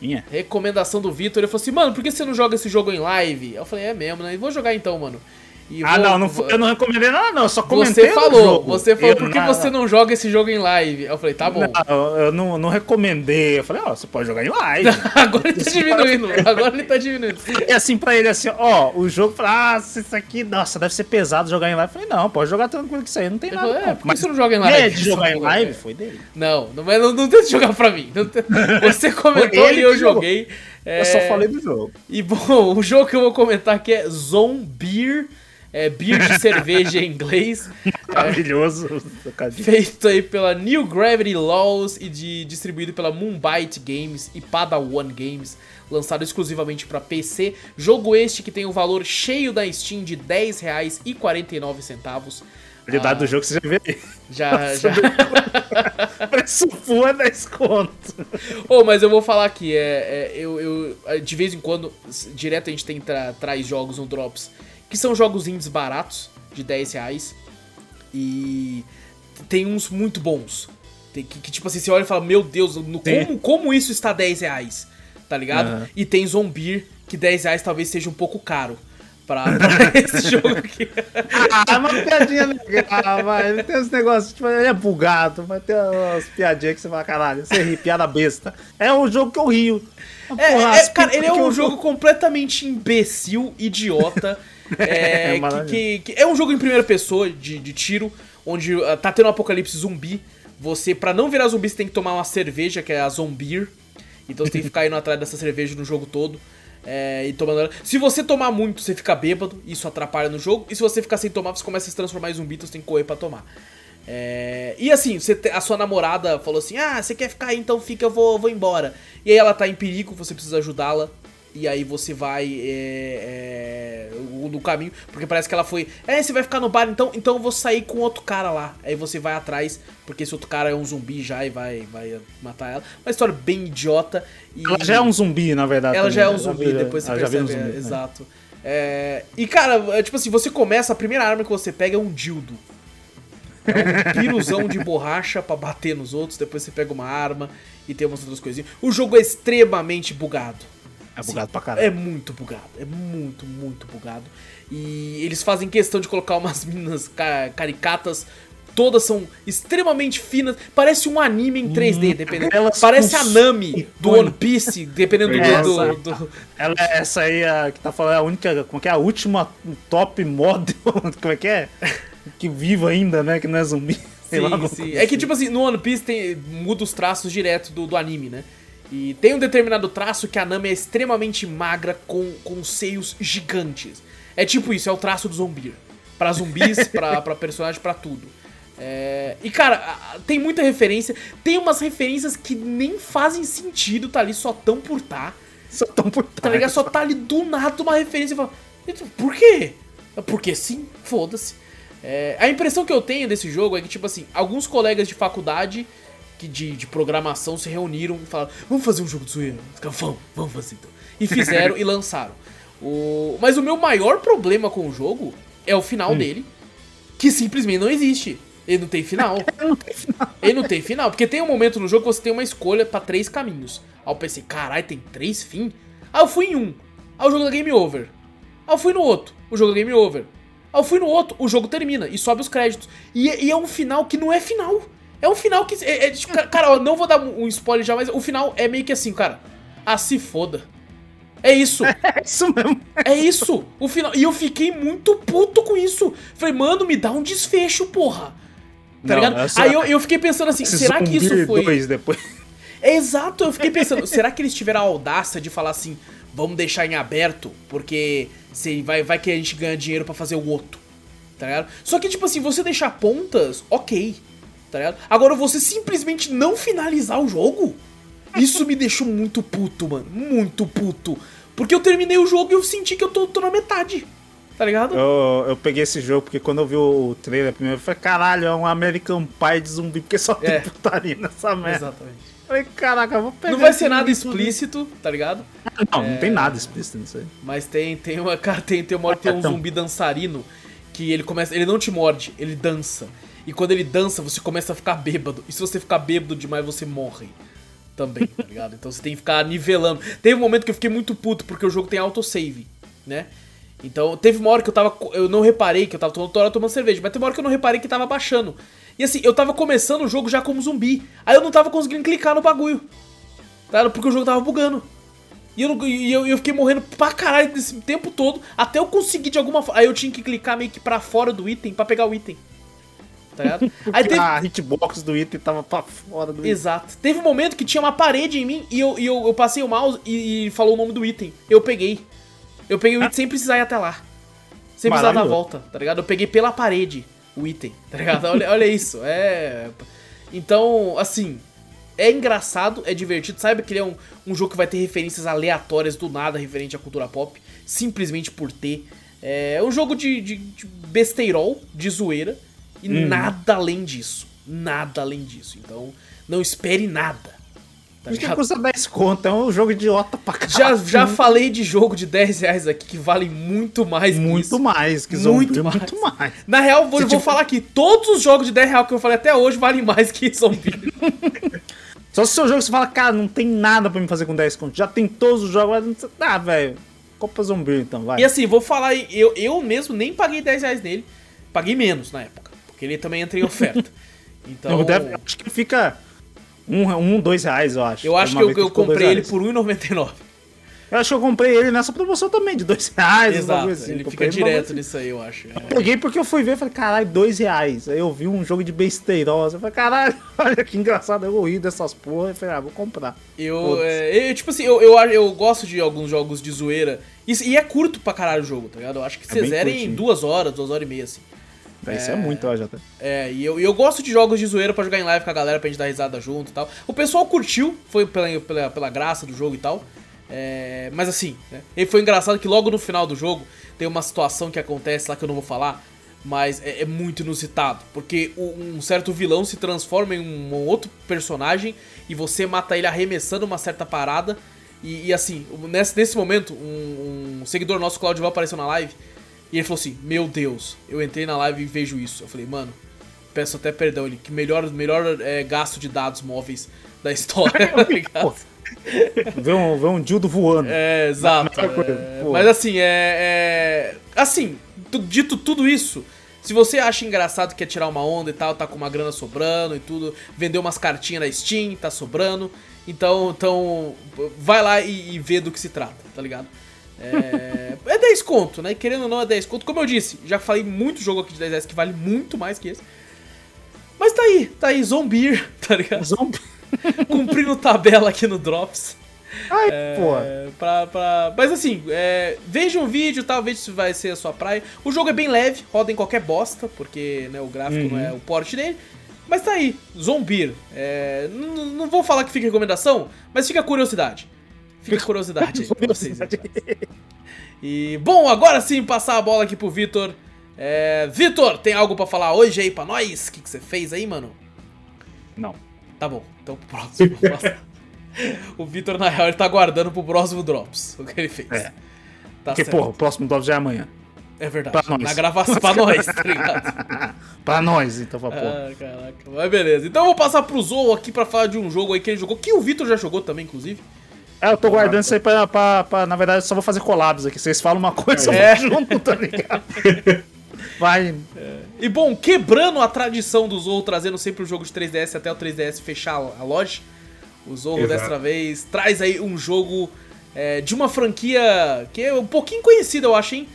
Minha. Recomendação do Vitor. Ele falou assim, mano, por que você não joga esse jogo em live? Eu falei, é mesmo, né? E vou jogar então, mano. E Ah, vou- não, não, vou- eu não recomendei nada, não. Eu só comentei Você falou, jogo. você falou, Eu por que não- você não joga esse jogo em live? Eu falei, tá bom. Não, eu não, não recomendei. Eu falei, ó, você pode jogar em live. Agora ele tá diminuindo, agora ele tá diminuindo. E assim pra ele, assim, ó, o jogo, fala, ah, isso aqui, nossa, deve ser pesado jogar em live. Eu falei, não, pode jogar tranquilo que isso aí, não tem Ele nada. falou, é, não. por que você não joga em live? ideia de jogar em live porra, foi dele. Não, não, é- não, não tenta jogar pra mim. Você comentou e eu joguei. É, Eu só falei do jogo. E bom, o jogo que eu vou comentar aqui é Zombie. É beer de cerveja em inglês. Maravilhoso. É, feito aí pela New Gravity Laws e de, distribuído pela Moonbite Games e Padawan Games. Lançado exclusivamente para PC. Jogo este que tem o um valor cheio da Steam de R$10,49. Qualidade ah, do jogo você já vê aí. Já, já. Preço full é 10 conto. Oh, mas eu vou falar aqui, é, é, eu, eu, de vez em quando, direto a gente tem tra, traz jogos no Drops, que são jogos indies baratos, de 10 reais. E tem uns muito bons. Tem, que, que, tipo assim, você olha e fala, meu Deus, no, como, como isso está 10 reais? Tá ligado? Uhum. E tem Zombie, que 10 reais talvez seja um pouco caro pra, pra esse jogo aqui. Ah, é uma piadinha legal, vai. Tem uns negócios, tipo, ele é bugado, mas tem umas piadinhas que você fala, caralho, você ri, piada besta. É um jogo que eu rio. É, porra, é, cara, ele é um jogo completamente imbecil, idiota. é, que, que, que, é um jogo em primeira pessoa, de, de tiro, onde uh, tá tendo um apocalipse zumbi. Você, pra não virar zumbi, você tem que tomar uma cerveja, que é a Zombie. Então você tem que ficar indo atrás dessa cerveja no jogo todo. É, e tomando. Se você tomar muito, você fica bêbado, isso atrapalha no jogo. E se você ficar sem tomar, você começa a se transformar em zumbi, então você tem que correr pra tomar. É, e assim, você, a sua namorada falou assim: Ah, você quer ficar aí, então fica, eu vou, vou embora. E aí ela tá em perigo, você precisa ajudá-la e aí você vai é, é, no caminho, porque parece que ela foi, é, você vai ficar no bar, então, então eu vou sair com outro cara lá. Aí você vai atrás, porque esse outro cara é um zumbi já e vai, vai matar ela. Uma história bem idiota. E... Ela já é um zumbi, na verdade. Ela também. já é um zumbi, depois você percebe, um zumbi, é, exato. É, e cara, é, tipo assim, você começa, a primeira arma que você pega é um dildo. É um piruzão de borracha para bater nos outros, depois você pega uma arma e tem umas outras coisinhas. O jogo é extremamente bugado. É bugado Sim, pra caralho. É muito bugado. É muito, muito bugado. E eles fazem questão de colocar umas meninas caricatas. Todas são extremamente finas. Parece um anime em 3D, hum, dependendo. Elas Parece a Nami do One Piece, dependendo é, do, do, do, Ela, essa aí a, que tá falando é a única. Como é que é? A última top model. Como é que é? Que viva ainda, né? Que não é zumbi. Sim, sim. É que, tipo assim, no One Piece tem, muda os traços direto do, do anime, né? E tem um determinado traço que a Nami é extremamente magra com, com seios gigantes. É tipo isso, é o traço do zumbi. Pra zumbis, pra, pra personagem, pra tudo. É... E cara, tem muita referência. Tem umas referências que nem fazem sentido, tá ali só tão por tá. Só tão por tá. Tá ligado? Só tá ali do nada uma referência e fala. Por quê? Porque sim, foda-se. É... A impressão que eu tenho desse jogo é que, tipo assim, alguns colegas de faculdade que de, de programação se reuniram e falaram: vamos fazer um jogo de zoeira. Vamos, vamos fazer então. E fizeram e lançaram. O... Mas o meu maior problema com o jogo é o final hum. dele, que simplesmente não existe. Ele não tem final. Ele não tem final. Ele não tem final. Porque tem um momento no jogo que você tem uma escolha para três caminhos. Aí eu pensei, caralho, tem três fim? Aí eu fui em um. Aí o jogo da Game Over. Aí eu fui no outro. O jogo da Game Over. Aí eu fui no outro. O jogo termina e sobe os créditos. E, e é um final que não é final. É um final que. É, é, tipo, cara, eu não vou dar um spoiler já, mas o final é meio que assim, cara. Ah, se foda. É isso. É isso mesmo. É isso. O final. E eu fiquei muito puto com isso. Falei, mano, me dá um desfecho, porra. Tá não, ligado? Essa... Aí eu, eu fiquei pensando assim, será que isso foi. Dois depois. É exato, eu fiquei pensando, será que eles tiveram a audácia de falar assim, vamos deixar em aberto, porque se vai, vai que a gente ganha dinheiro para fazer o outro. Tá ligado? Só que, tipo assim, você deixar pontas, ok tá ligado? Agora você simplesmente não finalizar o jogo, isso me deixou muito puto, mano. Muito puto. Porque eu terminei o jogo e eu senti que eu tô, tô na metade. Tá ligado? Eu, eu peguei esse jogo porque quando eu vi o trailer primeiro, eu falei, caralho, é um American Pie de zumbi, porque só tem é. putaria nessa merda. Exatamente. Eu falei, caraca, vou pegar. Não vai ser nada explícito, tá ligado? Não, é... não tem nada explícito nisso aí. Mas tem, tem uma. Cara, tem, tem uma hora que tem um então. zumbi dançarino que ele começa. Ele não te morde, ele dança. E quando ele dança, você começa a ficar bêbado. E se você ficar bêbado demais, você morre. Também, tá ligado? Então você tem que ficar nivelando. Teve um momento que eu fiquei muito puto, porque o jogo tem autosave, né? Então, teve uma hora que eu tava. Eu não reparei que eu tava toda hora tomando cerveja, mas teve uma hora que eu não reparei que tava baixando. E assim, eu tava começando o jogo já como zumbi. Aí eu não tava conseguindo clicar no bagulho. Tá? Porque o jogo tava bugando. E eu, e eu, eu fiquei morrendo pra caralho desse tempo todo, até eu conseguir de alguma forma. Aí eu tinha que clicar meio que pra fora do item pra pegar o item tá ligado? Aí teve... A hitbox do item tava pra fora do item. Exato. Teve um momento que tinha uma parede em mim e eu, e eu, eu passei o mouse e, e, falou o nome do item. Eu peguei. Eu peguei o item sem precisar ir até lá. Sem precisar dar Maravilhoso. volta, tá ligado? Eu peguei pela parede o item, tá ligado? Olha, olha isso, é. Então, assim, é engraçado, é divertido. Saiba que ele é um, um jogo que vai ter referências aleatórias do nada referente à cultura pop, simplesmente por ter. É um jogo de, de, de besteirol, de zoeira, e nada além disso. Nada além disso. Então, não espere nada. Tá ligado? custa 10 conto, é um jogo idiota pra Já, caralho. já falei de jogo de 10 reais aqui que vale muito mais que Muito isso. mais que Muito Zombie, mais. muito mais. Na real, vou, Se vou tipo- falar aqui, todos os jogos de 10 reais que eu falei até hoje valem mais que Zombie. Só se o seu jogo você fala, cara, não tem nada pra me fazer com 10 conto. Já tem todos os jogos, ah, velho. Copa Zumbi então, vai. e assim, vou falar, aí, eu, eu mesmo nem paguei 10 reais nele, paguei menos na época, porque ele também entra em oferta. Então, deve- eu acho que fica um, um, dois reais, eu acho. eu acho que eu, vez eu comprei ele por R$1,99. Eu acho que eu comprei ele nessa promoção também, de dois reais. Exato, assim. ele Comprei fica bagulho direto nisso aí, eu acho. É. Peguei porque eu fui ver e falei, caralho, dois reais. Aí eu vi um jogo de besteirosa. Eu falei, caralho, olha que engraçado. Eu ri dessas porra. Eu falei, ah, vou comprar. Eu, é, eu, tipo assim, eu, eu, eu gosto de alguns jogos de zoeira. E, e é curto pra caralho o jogo, tá ligado? Eu acho que É você bem zera em duas horas, duas horas e meia, assim. Véi, Isso é muito, Jota. É, e eu, eu gosto de jogos de zoeira pra jogar em live com a galera, pra gente dar risada junto e tal. O pessoal curtiu, foi pela, pela, pela graça do jogo e tal. É, mas assim, né, e foi engraçado que logo no final do jogo tem uma situação que acontece lá que eu não vou falar, mas é, é muito inusitado. Porque o- um certo vilão se transforma em um, um outro personagem e você mata ele arremessando uma certa parada. E, e assim, nesse, nesse momento, um, um seguidor nosso, Claudio, apareceu na live e ele falou assim: Meu Deus, eu entrei na live e vejo isso. Eu falei, mano, peço até perdão, ele, que melhor, melhor é, gasto de dados móveis da história, tá ligado? Vê um, vê um dildo voando. É, exato. É, mas assim, é, é- Assim, dito tudo isso, se você acha engraçado quer tirar uma onda e tal, tá com uma grana sobrando e tudo, vendeu umas cartinhas na Steam, tá sobrando, então, então vai lá e, e vê do que se trata, tá ligado? É, é 10 conto, né? Querendo ou não, é 10 conto. Como eu disse, já falei muito jogo aqui de 10 reais que vale muito mais que esse. Mas tá aí, tá aí, Zombie, tá ligado? Zombie. Cumprindo tabela aqui no Drops. Ai. É, pra, pra- Mas assim, é, veja um vídeo, tal, veja se vai ser a sua praia. O jogo é bem leve, roda em qualquer bosta, porque né, o gráfico não é o porte dele. Mas tá aí, Zombie. É, não vou falar que fica recomendação, mas fica curiosidade. Fica curiosidade aí pra vocês. E, bom, agora sim, passar a bola aqui pro Vitor. É, Vitor, tem algo pra falar hoje aí pra nós? O que, que você fez aí, mano? Não. Tá bom, então pro próximo. o Vitor, na real, ele tá aguardando pro próximo Drops. O que ele fez. É. Tá Porque, certo. porra, o próximo drop já é amanhã. É verdade. pra nós. Na gravação pra nós, tá ligado? pra nós, então, pra porra. ah, caraca. Mas beleza. Então eu vou passar pro Zou aqui pra falar de um jogo aí que ele jogou, que o Vitor já jogou também, inclusive. É, eu tô guardando isso aí pra, pra, pra- Na verdade, eu só vou fazer collabs aqui. Vocês falam uma coisa, É. eu vou junto, tá ligado? Vai. E bom, quebrando a tradição do Zorro trazendo sempre o jogo de 3DS até o 3DS fechar a loja, o Zorro Exato. dessa vez traz aí um jogo é, de uma franquia que é um pouquinho conhecida, eu acho, hein?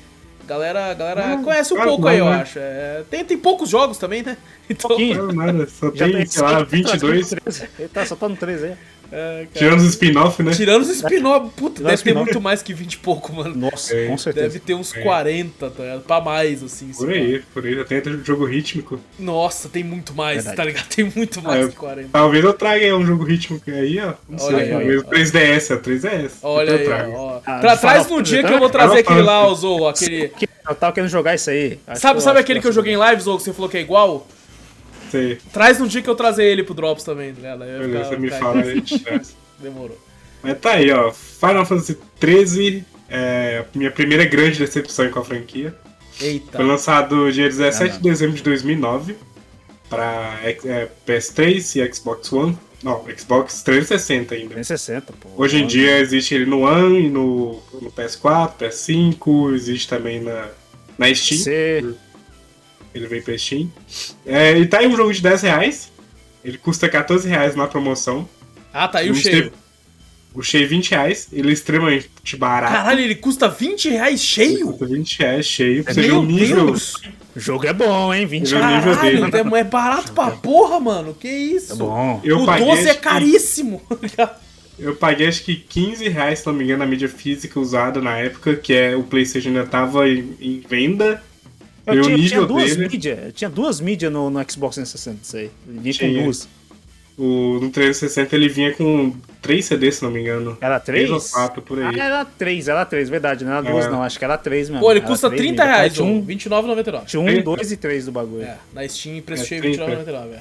Galera, galera Não, conhece um claro pouco que aí, não, eu né? acho. É, tem, tem poucos jogos também, né? Então, Pouquinho. Não, nada, só Já tem, sei lá, 22. 13. Ele tá, só tá no 13 aí. É, cara, Tirando os spin-off, né? tirando os spin-off, puta, deve ter muito mais que 20 e pouco, mano. Nossa, É, com certeza. Deve ter uns É. 40, tá ligado? Pra mais, assim. Por aí, por aí. Já tem até jogo rítmico. Nossa, tem muito mais, Verdade. tá ligado? Tem muito mais É, que 40. Talvez eu traga aí um jogo rítmico aí, ó. Não Olha sei, aí, talvez ó. 3DS, é 3DS. Olha aí, trago. ó. Ah, Tra- traz no dia que Fantasy, eu vou trazer aquele lá, Zou, aquele... Que- Eu tava querendo jogar isso aí. Acho Sabe, que sabe aquele que eu joguei em live, Zou, que você falou que é igual? Sei. Traz no dia que eu trazer ele pro Drops também, tá ligado? Beleza, ficar- me fala aí. a gente traz. Demorou. Mas tá aí, ó. Final Fantasy XIII é a minha primeira grande decepção com a franquia. Eita. Foi lançado dia 17 Ah, de dezembro de 2009 para PS3 e Xbox One. Não, Xbox 360 ainda. 360, pô. Hoje em dia existe ele no One e no, no PS4, PS5, existe também na, na Steam. Ele veio pra Steam. É, e tá aí um jogo de 10 reais. Ele custa 14 reais na promoção. Ah, tá aí o cheio. teve- O cheio é 20 reais. Ele é extremamente barato. Caralho, ele custa 20 reais cheio? Custa 20 reais cheio. Pra você ver Meu o nível. Deus! O jogo é bom, hein? 20 Eu reais. nível dele. Caralho, é, é barato pra porra, mano. Que isso? É bom. Eu o paguei, 12 é caríssimo. Eu paguei acho que 15 reais, se não me engano, na mídia física usada na época, que é o PlayStation ainda tava em, em venda. Eu E o tinha, tinha duas dele- mídias. Tinha duas mídias no, no Xbox 360, isso aí. Vinha com Tinha. duas. O, no 360 ele vinha com 3 CDs, se não me engano. Era três? Três ou quatro, por aí. Ah, era três, era três, verdade. Não era duas, É. não. Acho que era três mesmo. Pô, ele Era custa três 30 mídias. reais, um, um, 29,99. tinha um, 30? dois e três do bagulho. É, na Steam, preço É, cheio, 30. 29,99, é.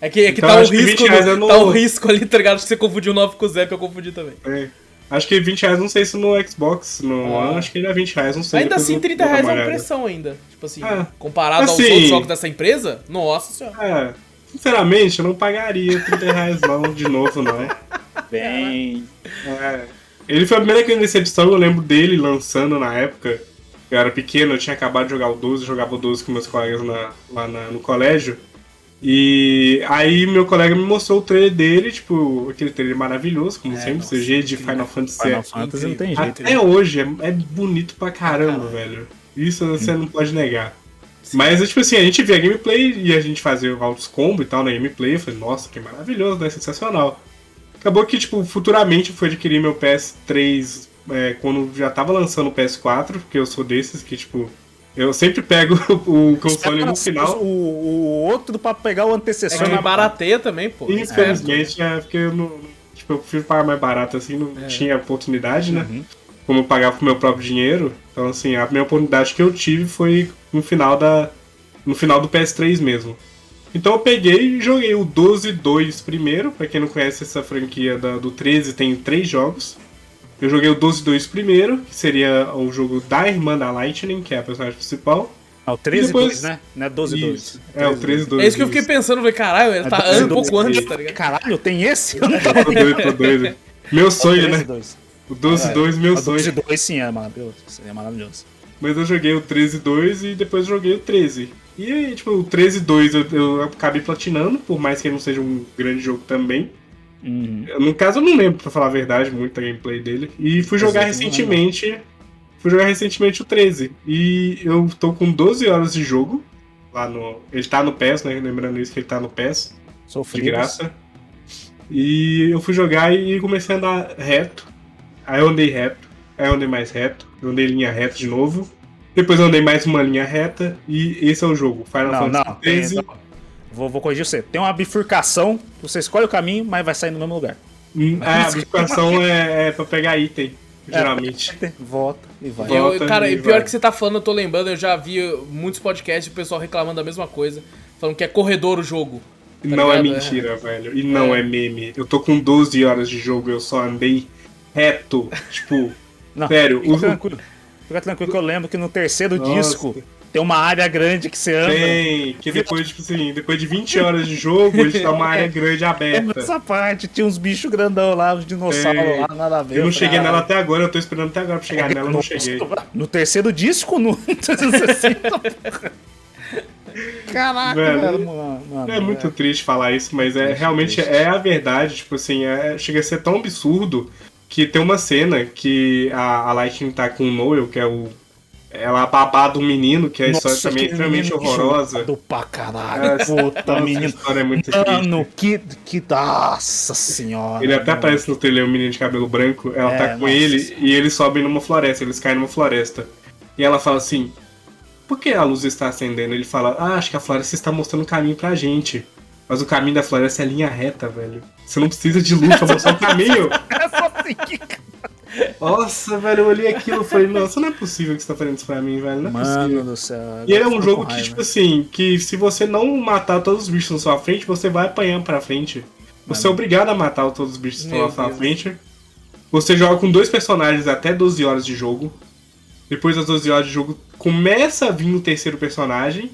É que, é que Então, tá, o acho que 20 risco, no- é no- tá o risco ali, tá ligado? Que você confundiu o 9 com o Zé, que eu confundi também. É. Acho que 20 reais, não sei se no Xbox, no Ah. Acho que ele é 20 reais, não sei. Ainda assim, eu 30 vou dar reais é uma pressão ainda. Tipo assim, É. comparado aos Assim- outros jogos dessa empresa, nossa senhora. É, sinceramente, eu não pagaria 30 reais não, de novo, não. Bem. É. Ele foi a primeira grande decepção, eu lembro dele lançando na época. Eu era pequeno, eu tinha acabado de jogar o 12, eu jogava o 12 com meus colegas na- lá na- no colégio. E aí meu colega me mostrou o trailer dele, tipo, aquele trailer maravilhoso, como É, sempre, nossa, CG de incrível. Final Fantasy Final. Fantasy não tem jeito. Até hoje é, é bonito pra caramba, velho. Isso você não pode negar. Mas, é tipo assim, a gente via gameplay e a gente fazia altos combos e tal na gameplay. Eu falei, nossa, que maravilhoso, né? Sensacional. Acabou que, tipo, futuramente eu fui adquirir meu PS3 é, quando já tava lançando o PS4, porque eu sou desses que, tipo, eu sempre pego o console no final. O, o outro pra pegar o É antecessor que na barateia também, pô. Infelizmente, é porque eu não. Tipo, eu prefiro pagar mais barato assim, não É. tinha oportunidade, né? Uhum. Como eu pagava com meu próprio dinheiro. Então, assim, a minha oportunidade que eu tive foi no final da. No final do PS3 mesmo. Então eu peguei e joguei o 12-2 primeiro. Pra quem não conhece essa franquia da- do 13, tem três jogos. Eu joguei o 12-2 primeiro, que seria o jogo da irmã da Lightning, que é a personagem principal. Ah, o 13 depois- 2, né? Não é 12 2. Isso. É, o 13-2. É isso que eu fiquei pensando, falei, caralho, ele tá É um 12, pouco 12. antes, tá ligado? Caralho, tem esse? Eu não Tô doido, tô doido. Meu sonho, né? 2. O 12-2, meu O sonho. 12 2 sim, é maravilhoso. Seria maravilhoso. Mas eu joguei o 13-2 e depois joguei o 13. E aí, tipo, o 13-2 eu, eu acabei platinando, por mais que ele não seja um grande jogo também. Uhum. No caso, eu não lembro, pra falar a verdade, muito da gameplay dele. E fui jogar Exato, recentemente. Fui jogar recentemente o 13. E eu tô com 12 horas de jogo. Lá no. Ele tá no PES, né? Lembrando isso que ele tá no PES. De Sofridos. graça. E eu fui jogar e comecei a andar reto. Aí eu andei reto. Aí eu andei mais reto. Eu andei linha reta de novo. Depois eu andei mais uma linha reta. E esse é o jogo. Final Não, Fantasy não. Tem, 13. não. Vou, vou corrigir você. Tem uma bifurcação, você escolhe o caminho, mas vai sair no mesmo lugar. Hum, É, a bifurcação é, é pra pegar item, geralmente. Volta e vai. Volta. Eu, Volta cara, e pior vai. que você tá falando, eu tô lembrando, eu já vi muitos podcasts o pessoal reclamando da mesma coisa. Falando que é corredor o jogo. Tá não é ligado? mentira, velho. E não É. é. meme. Eu tô com 12 horas de jogo, eu só andei reto. Tipo, Não, sério, fica o- tranquilo. Fica tranquilo que eu lembro que no terceiro Nossa. disco tem uma área grande que você anda. tem. Que depois, tipo assim, depois de 20 horas de jogo, ele te dá uma área grande Tem aberta. essa parte, tinha uns bichos grandão lá, os dinossauros Tem. lá, nada a ver. Eu não cheguei ah, nela até agora, eu tô esperando até agora pra chegar nela, eu não cheguei. No terceiro disco, no 360. Caraca, Velho, velho, mano, mano, É muito triste falar isso, mas é realmente é a verdade. Tipo assim, é, chega a ser tão absurdo que tem uma cena que a, a Lightning tá com o Noel, que é o. Ela é babá do menino, que a história Nossa, também é extremamente horrorosa. Do pra caralho, É, puta, menino. História é muito. Mano, que, que. Nossa senhora. Ele até aparece no trailer, o menino de cabelo branco. Ela É, tá com nossa ele e eles sobem numa floresta, eles caem numa floresta. E ela fala assim: Por que a luz está acendendo? Ele fala: Ah, acho que a floresta está mostrando o caminho pra gente. Mas o caminho da floresta é linha reta, velho. Você não precisa de luz pra mostrar o caminho. É só que- Nossa, velho, eu olhei aquilo e falei: Nossa, não é possível que você tá fazendo isso pra mim, velho. Não é Mano possível. do céu. E ele é um jogo que, tipo assim, que se você não matar todos os bichos na sua frente, você vai apanhar pra frente. Você é obrigado a matar todos os bichos que estão Meu na sua frente. Você joga com dois personagens até 12 horas de jogo. Depois das 12 horas de jogo, começa a vir o terceiro personagem.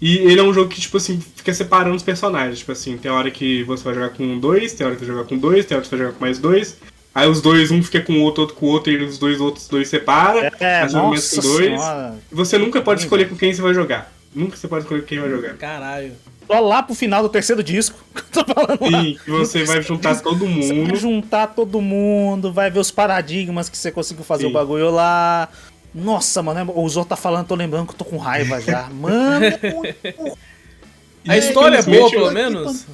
E ele é um jogo que, tipo assim, fica separando os personagens. Tipo assim, tem hora que você vai jogar com dois, tem hora que você vai jogar com dois, tem hora que você vai jogar com mais dois. Aí os dois, um fica com o outro, outro com o outro, e os dois outros dois separa. É, faz jogamento nossa com dois. senhora. E você nunca pode Sim, escolher com quem você vai jogar. Nunca você pode escolher com quem vai jogar. Caralho. Só lá pro final do terceiro disco. que eu tô falando lá. E você vai juntar todo Você vai mundo. juntar todo mundo, vai ver os paradigmas que você conseguiu fazer Sim. o bagulho lá. Nossa, mano, o Zô tá falando, tô lembrando que eu tô com raiva já. Mano, A E, história é boa, pelo menos?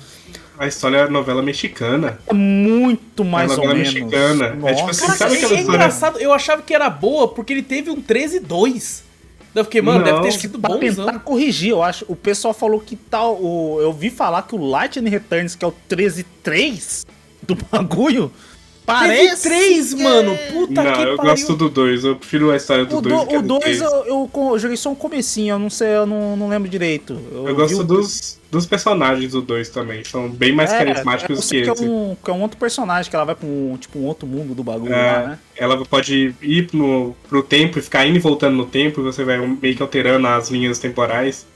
A história é novela mexicana. É muito mais É ou novela menos. mexicana. É tipo assim, Caraca, sabe é, aquela é história- engraçado, eu achava que era boa porque ele teve um 13-2. Eu fiquei, mano, Não, deve ter sido Pra tentar corrigir, eu acho. O pessoal falou que tal. O, eu vi falar que o Lightning Returns, que é o 13-3 do bagulho, Teve parece. 3, que mano. é- Puta não, que eu pariu. gosto do 2, eu prefiro a história do O 2 do que a 2 do 3. eu, eu, eu joguei só um comecinho, eu não sei, eu não, não lembro direito. Eu vi gosto o- dos, dos personagens do 2 também, são bem mais É, carismáticos eu que sei que esse. é, um, que é um outro personagem, que ela vai pra um, tipo, um outro mundo do bagulho É, lá, né? Ela pode ir no, pro tempo e ficar indo e voltando no tempo, e você vai meio que alterando as linhas temporais.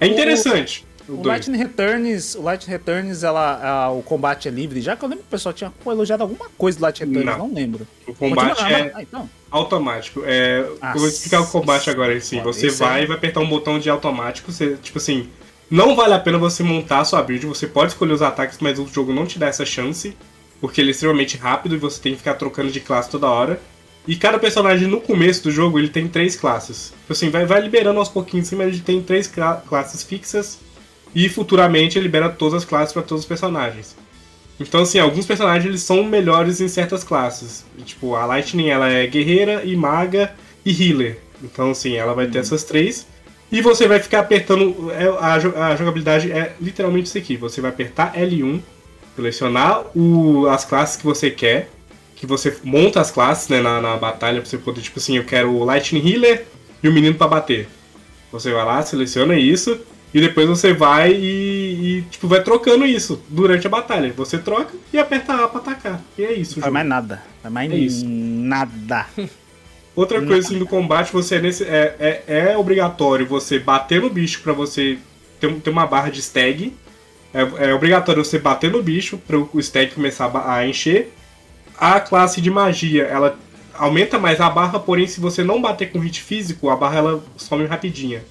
É O- interessante. O, O 2. Lightning Returns, o Lightning Returns, ela, a- o combate é livre, já que eu lembro que o pessoal tinha pô, elogiado alguma coisa do Lightning Returns, Não. não, lembro. O combate Continua, é ah, então. automático. É, Ah, eu vou explicar o combate agora em si. Você isso vai é- e vai apertar um botão de automático. Você, tipo assim, não vale a pena você montar a sua build. Você pode escolher os ataques, mas o jogo não te dá essa chance. Porque ele é extremamente rápido e você tem que ficar trocando de classe toda hora. E cada personagem no começo do jogo ele tem três classes. Tipo assim, vai, vai liberando aos pouquinhos, assim, mas ele tem três cla- classes fixas. E futuramente ele libera todas as classes para todos os personagens. Então, assim, alguns personagens eles são melhores em certas classes. Tipo, a Lightning ela é guerreira e maga e healer. Então, assim, ela vai ter essas três. E você vai ficar apertando. é, A, jo- a jogabilidade é literalmente isso aqui. Você vai apertar L1, selecionar o, as classes que você quer. Que você monta as classes né, na, na batalha pra você poder, tipo assim, eu quero o Lightning Healer e o menino pra bater. Você vai lá, seleciona isso. E depois você vai e, e, tipo, vai trocando isso durante a batalha. Você troca e aperta A pra atacar. E é isso. Não faz mais nada. Faz mais É isso. nada. Outra coisa assim do combate, você é, nesse, é, é, é obrigatório você bater no bicho pra você ter, ter uma barra de stag. É, é obrigatório você bater no bicho para o stag começar a, a encher. A classe de magia, ela aumenta mais a barra, porém se você não bater com hit físico, a barra ela some rapidinha.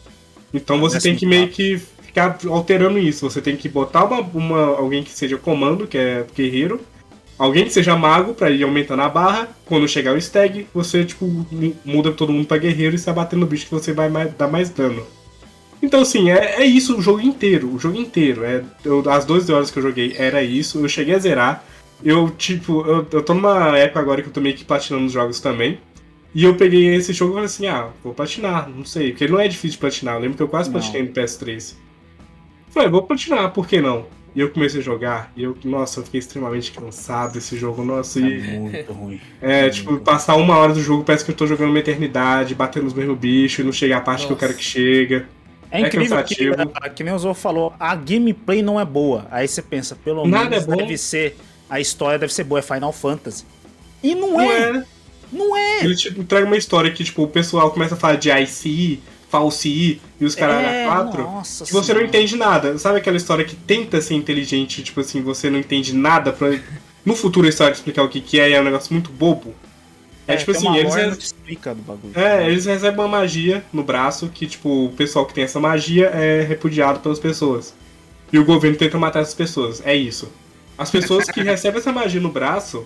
Então você tem que meio que ficar alterando isso. Você tem que botar uma, uma- alguém que seja comando, que é guerreiro, alguém que seja mago pra ir aumentando a barra. Quando chegar o stag, você tipo mu- muda todo mundo pra guerreiro e sai batendo no bicho que você vai mais- dar mais dano. Então assim, é, é isso o jogo inteiro, o jogo inteiro. É, eu- as 12 horas que eu joguei era isso, eu cheguei a zerar. Eu, tipo, eu, eu tô numa época agora que eu tô meio que platinando os jogos também. E eu peguei esse jogo e falei assim, ah, vou platinar, não sei, porque ele não é difícil de platinar. Eu lembro que eu quase Não. platinei no PS3. Falei, vou platinar, por que não? E eu comecei a jogar, e eu, nossa, eu fiquei extremamente cansado desse jogo, nossa, e... É muito ruim. É, tipo, passar uma hora do jogo parece que eu tô jogando uma eternidade, batendo nos mesmos bichos e não chega a parte que eu Nossa. quero que chega. É É incrível que, cansativo. ah, que nem o Zou falou, a gameplay não é boa. Aí você pensa, pelo Nada menos é bom. deve ser, a história deve ser boa, é Final Fantasy. E não, Não é, é. Não é. Ele tipo, entrega uma história que, tipo, o pessoal começa a falar de IC, Falsi e os caras É, 4. nossa Que você não entende nada. Sabe aquela história que tenta ser inteligente, tipo assim, você não entende nada pra. No futuro a história explicar o que, que é e é um negócio muito bobo? É, tipo tem assim, eles, re- explica do bagulho. é, eles recebem uma magia no braço que, tipo, o pessoal que tem essa magia é repudiado pelas pessoas. E o governo tenta matar essas pessoas. É isso. As pessoas que recebem essa magia no braço,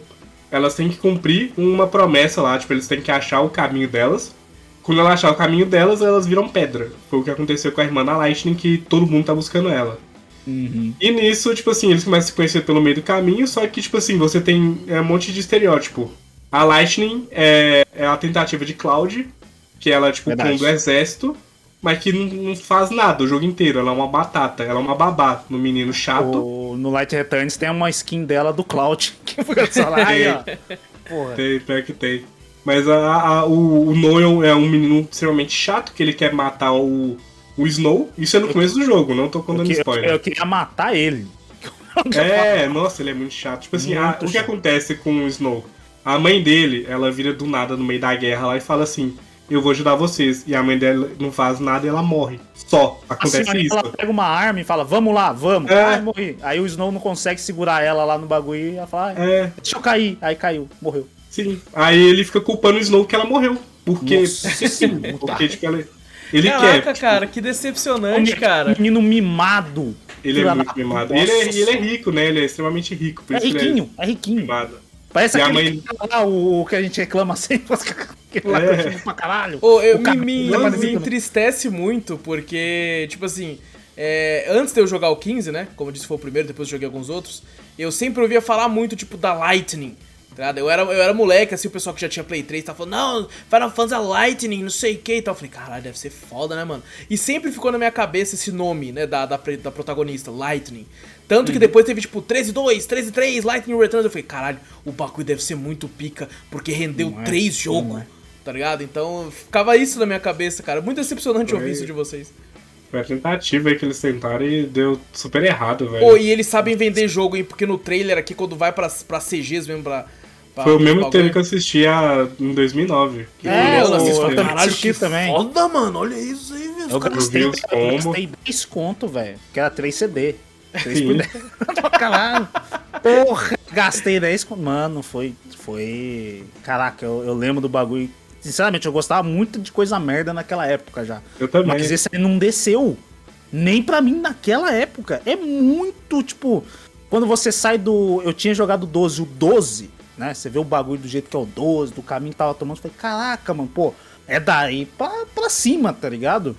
elas têm que cumprir uma promessa lá, tipo, eles têm que achar o caminho delas. Quando ela achar o caminho delas, elas viram pedra. Foi o que aconteceu com a irmã da Lightning, que todo mundo tá buscando ela. Uhum. E nisso, tipo assim, eles começam a se conhecer pelo meio do caminho, só que, tipo assim, você tem é, um monte de estereótipo. A Lightning é, é a tentativa de Cloud, que ela tipo, Verdade. com do exército, mas que não, não faz nada o jogo inteiro. Ela é uma batata, ela é uma babá no menino chato. O- no Light Returns tem uma skin dela do Cloud. Que foi lá, aí, ó. Porra. Tem, pior que tem. Mas a, a- o, o Noel é um menino extremamente chato, que ele quer matar o, o Snow. Isso é no começo do jogo, não tô Eu, contando que- spoiler. eu queria matar ele. É, nossa, ele é muito chato. Tipo assim, a- o que acontece com o Snow? A mãe dele, ela vira do nada no meio da guerra lá e fala assim: Eu vou ajudar vocês. E a mãe dela não faz nada e ela morre. Só. A Acontece senhora, isso. ela pega uma arma e fala, vamos lá, vamos. É. Ai, morri. Aí o Snow não consegue segurar ela lá no bagulho e ela fala, "Ai, É, deixa eu cair. Aí caiu, morreu. sim. Aí ele fica culpando o Snow que ela morreu. Porque. Nossa senhora. Porque, tipo, ela, ele Caraca, quer. tipo, cara, que decepcionante, cara. Menino mimado. Ele é muito mimado. E ele, é, ele é rico, né? Ele é extremamente rico. Por É ele riquinho, é é riquinho. mimado. Parece E a aquele mãe- cara lá, o, o que a gente reclama sempre. Aquele lá que É. pra caralho. Ô, eu, me, me, me entristece muito, porque, tipo assim, é, antes de eu jogar o 15, né? Como eu disse, foi o primeiro, depois eu joguei alguns outros. Eu sempre ouvia falar muito, tipo, da Lightning. Tá eu era, eu era moleque, assim, o pessoal que já tinha Play 3 tava falando, não, Final Fantasy é Lightning, não sei o que e tal. Eu falei, caralho, deve ser foda, né, mano? E sempre ficou na minha cabeça esse nome, né, da, da, da protagonista, Lightning. Tanto que depois teve, tipo, 13-2, 13-3, Lightning Returns. Eu falei, caralho, o bagulho deve ser muito pica, porque rendeu Não é, três jogos, é. tá ligado? Então, ficava isso na minha cabeça, cara. Muito decepcionante Foi. ouvir isso de vocês. Foi a tentativa aí que eles tentaram e deu super errado, velho. Pô, e eles sabem vender jogo, hein? Porque no trailer aqui, quando vai pra, pra CGs mesmo, pra. Pra Foi o mesmo bagulho- trailer que eu assisti a, em 2009. Que É, eu também caralho, assisti que também. foda, mano. Olha isso aí, velho. Eu gastei, os eu gastei 10 conto, velho. Que era 3 CD. 3 Sim. por 10. Caralho. Porra, gastei 10 conto. Mano, foi. Foi. Caraca, eu, eu lembro do bagulho. Sinceramente, eu gostava muito de coisa merda naquela época já. Eu também. Mas esse aí não desceu. Nem pra mim naquela época. É muito, tipo. Quando você sai do. Eu tinha jogado o 12, o 12, né? Você vê o bagulho do jeito que é o 12, do caminho que tava tomando. Você fala, caraca, mano, pô, é daí pra, pra cima, tá ligado?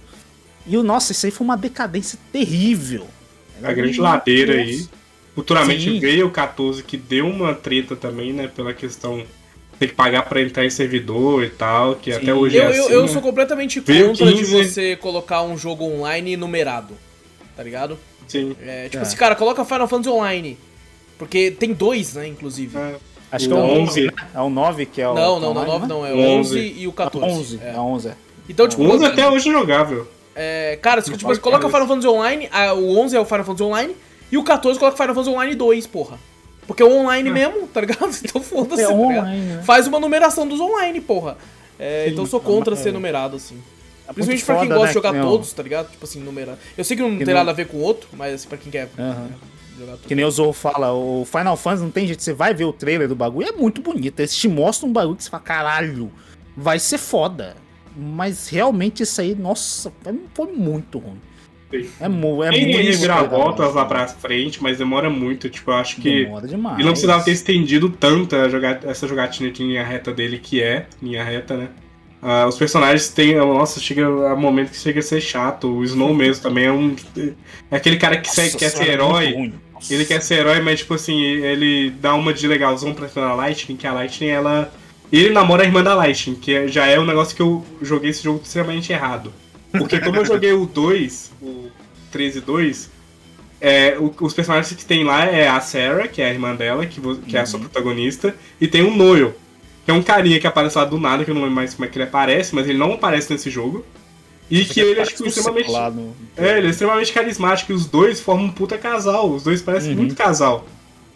E o nossa, isso aí foi uma decadência terrível. a grande ladeira aí. Futuramente Sim. veio o 14 que deu uma treta também, né? Pela questão ter que pagar pra entrar em servidor e tal, que Sim. até hoje Eu, é eu, assim. eu né? sou completamente contra de 15. você colocar um jogo online numerado. Tá ligado? Sim. É, tipo É. assim, cara, coloca Final Fantasy Online. Porque tem dois, né, inclusive. É. Acho que é O o 11, 11. né? É o 9 que é o. Não, é não, o não, online, 9 né? não, é o O 11 11. e o 14. 11, É. é 11. é. Então, tipo, O 11 até hoje é jogável. é, cara, se, tipo, coloca falar Final Fantasy Online, ah, o 11 é o Final Fantasy Online, e o 14 coloca Final Fantasy Online 2, porra. Porque é o online mesmo, tá ligado? Então foda-se, É tá né? Faz uma numeração dos online, porra. É, então eu sou contra é. ser numerado, assim. É Principalmente pra quem foda, gosta né, de jogar o- todos, tá ligado? Tipo assim, numerar. Eu sei que não Que tem nem- nada a ver com o outro, mas assim, pra quem quer Aham. Jogar tudo. Que nem o Zorro fala, o Final Fantasy não tem jeito, você vai ver o trailer do bagulho, é muito bonito. Eles te mostram um bagulho que você fala, caralho, vai ser foda. Mas realmente isso aí, nossa, foi- muito ruim. Sim. É, mu é Tem muito reviravoltas lá pra frente, mas demora muito. Tipo, eu acho que. Demora demais. Ele não precisava ter estendido tanto essa jogatina de linha reta dele, que é linha reta, né? Ah, os personagens têm. Nossa, chega a momento que chega a ser chato. O Snow mesmo também é um. É aquele cara que Nossa quer ser é herói. muito ruim. Nossa. Ele quer ser herói, mas tipo assim, ele dá uma de legalzão pra da Lightning, que a Lightning, ela. Ele namora a irmã da Lightning, que é- já é um negócio que eu joguei esse jogo extremamente errado. Porque como eu joguei o 2, o 13 2, é, o- os personagens que tem lá é a Sarah, que é a irmã dela, que, que é a sua protagonista, e tem o Noel, que é um carinha que aparece lá do nada, que eu não lembro mais como é que ele aparece, mas ele não aparece nesse jogo. E que ele é tipo, extremamente. no- É, ele é extremamente carismático e os dois formam um puta casal. Os dois parecem Uhum. muito casal.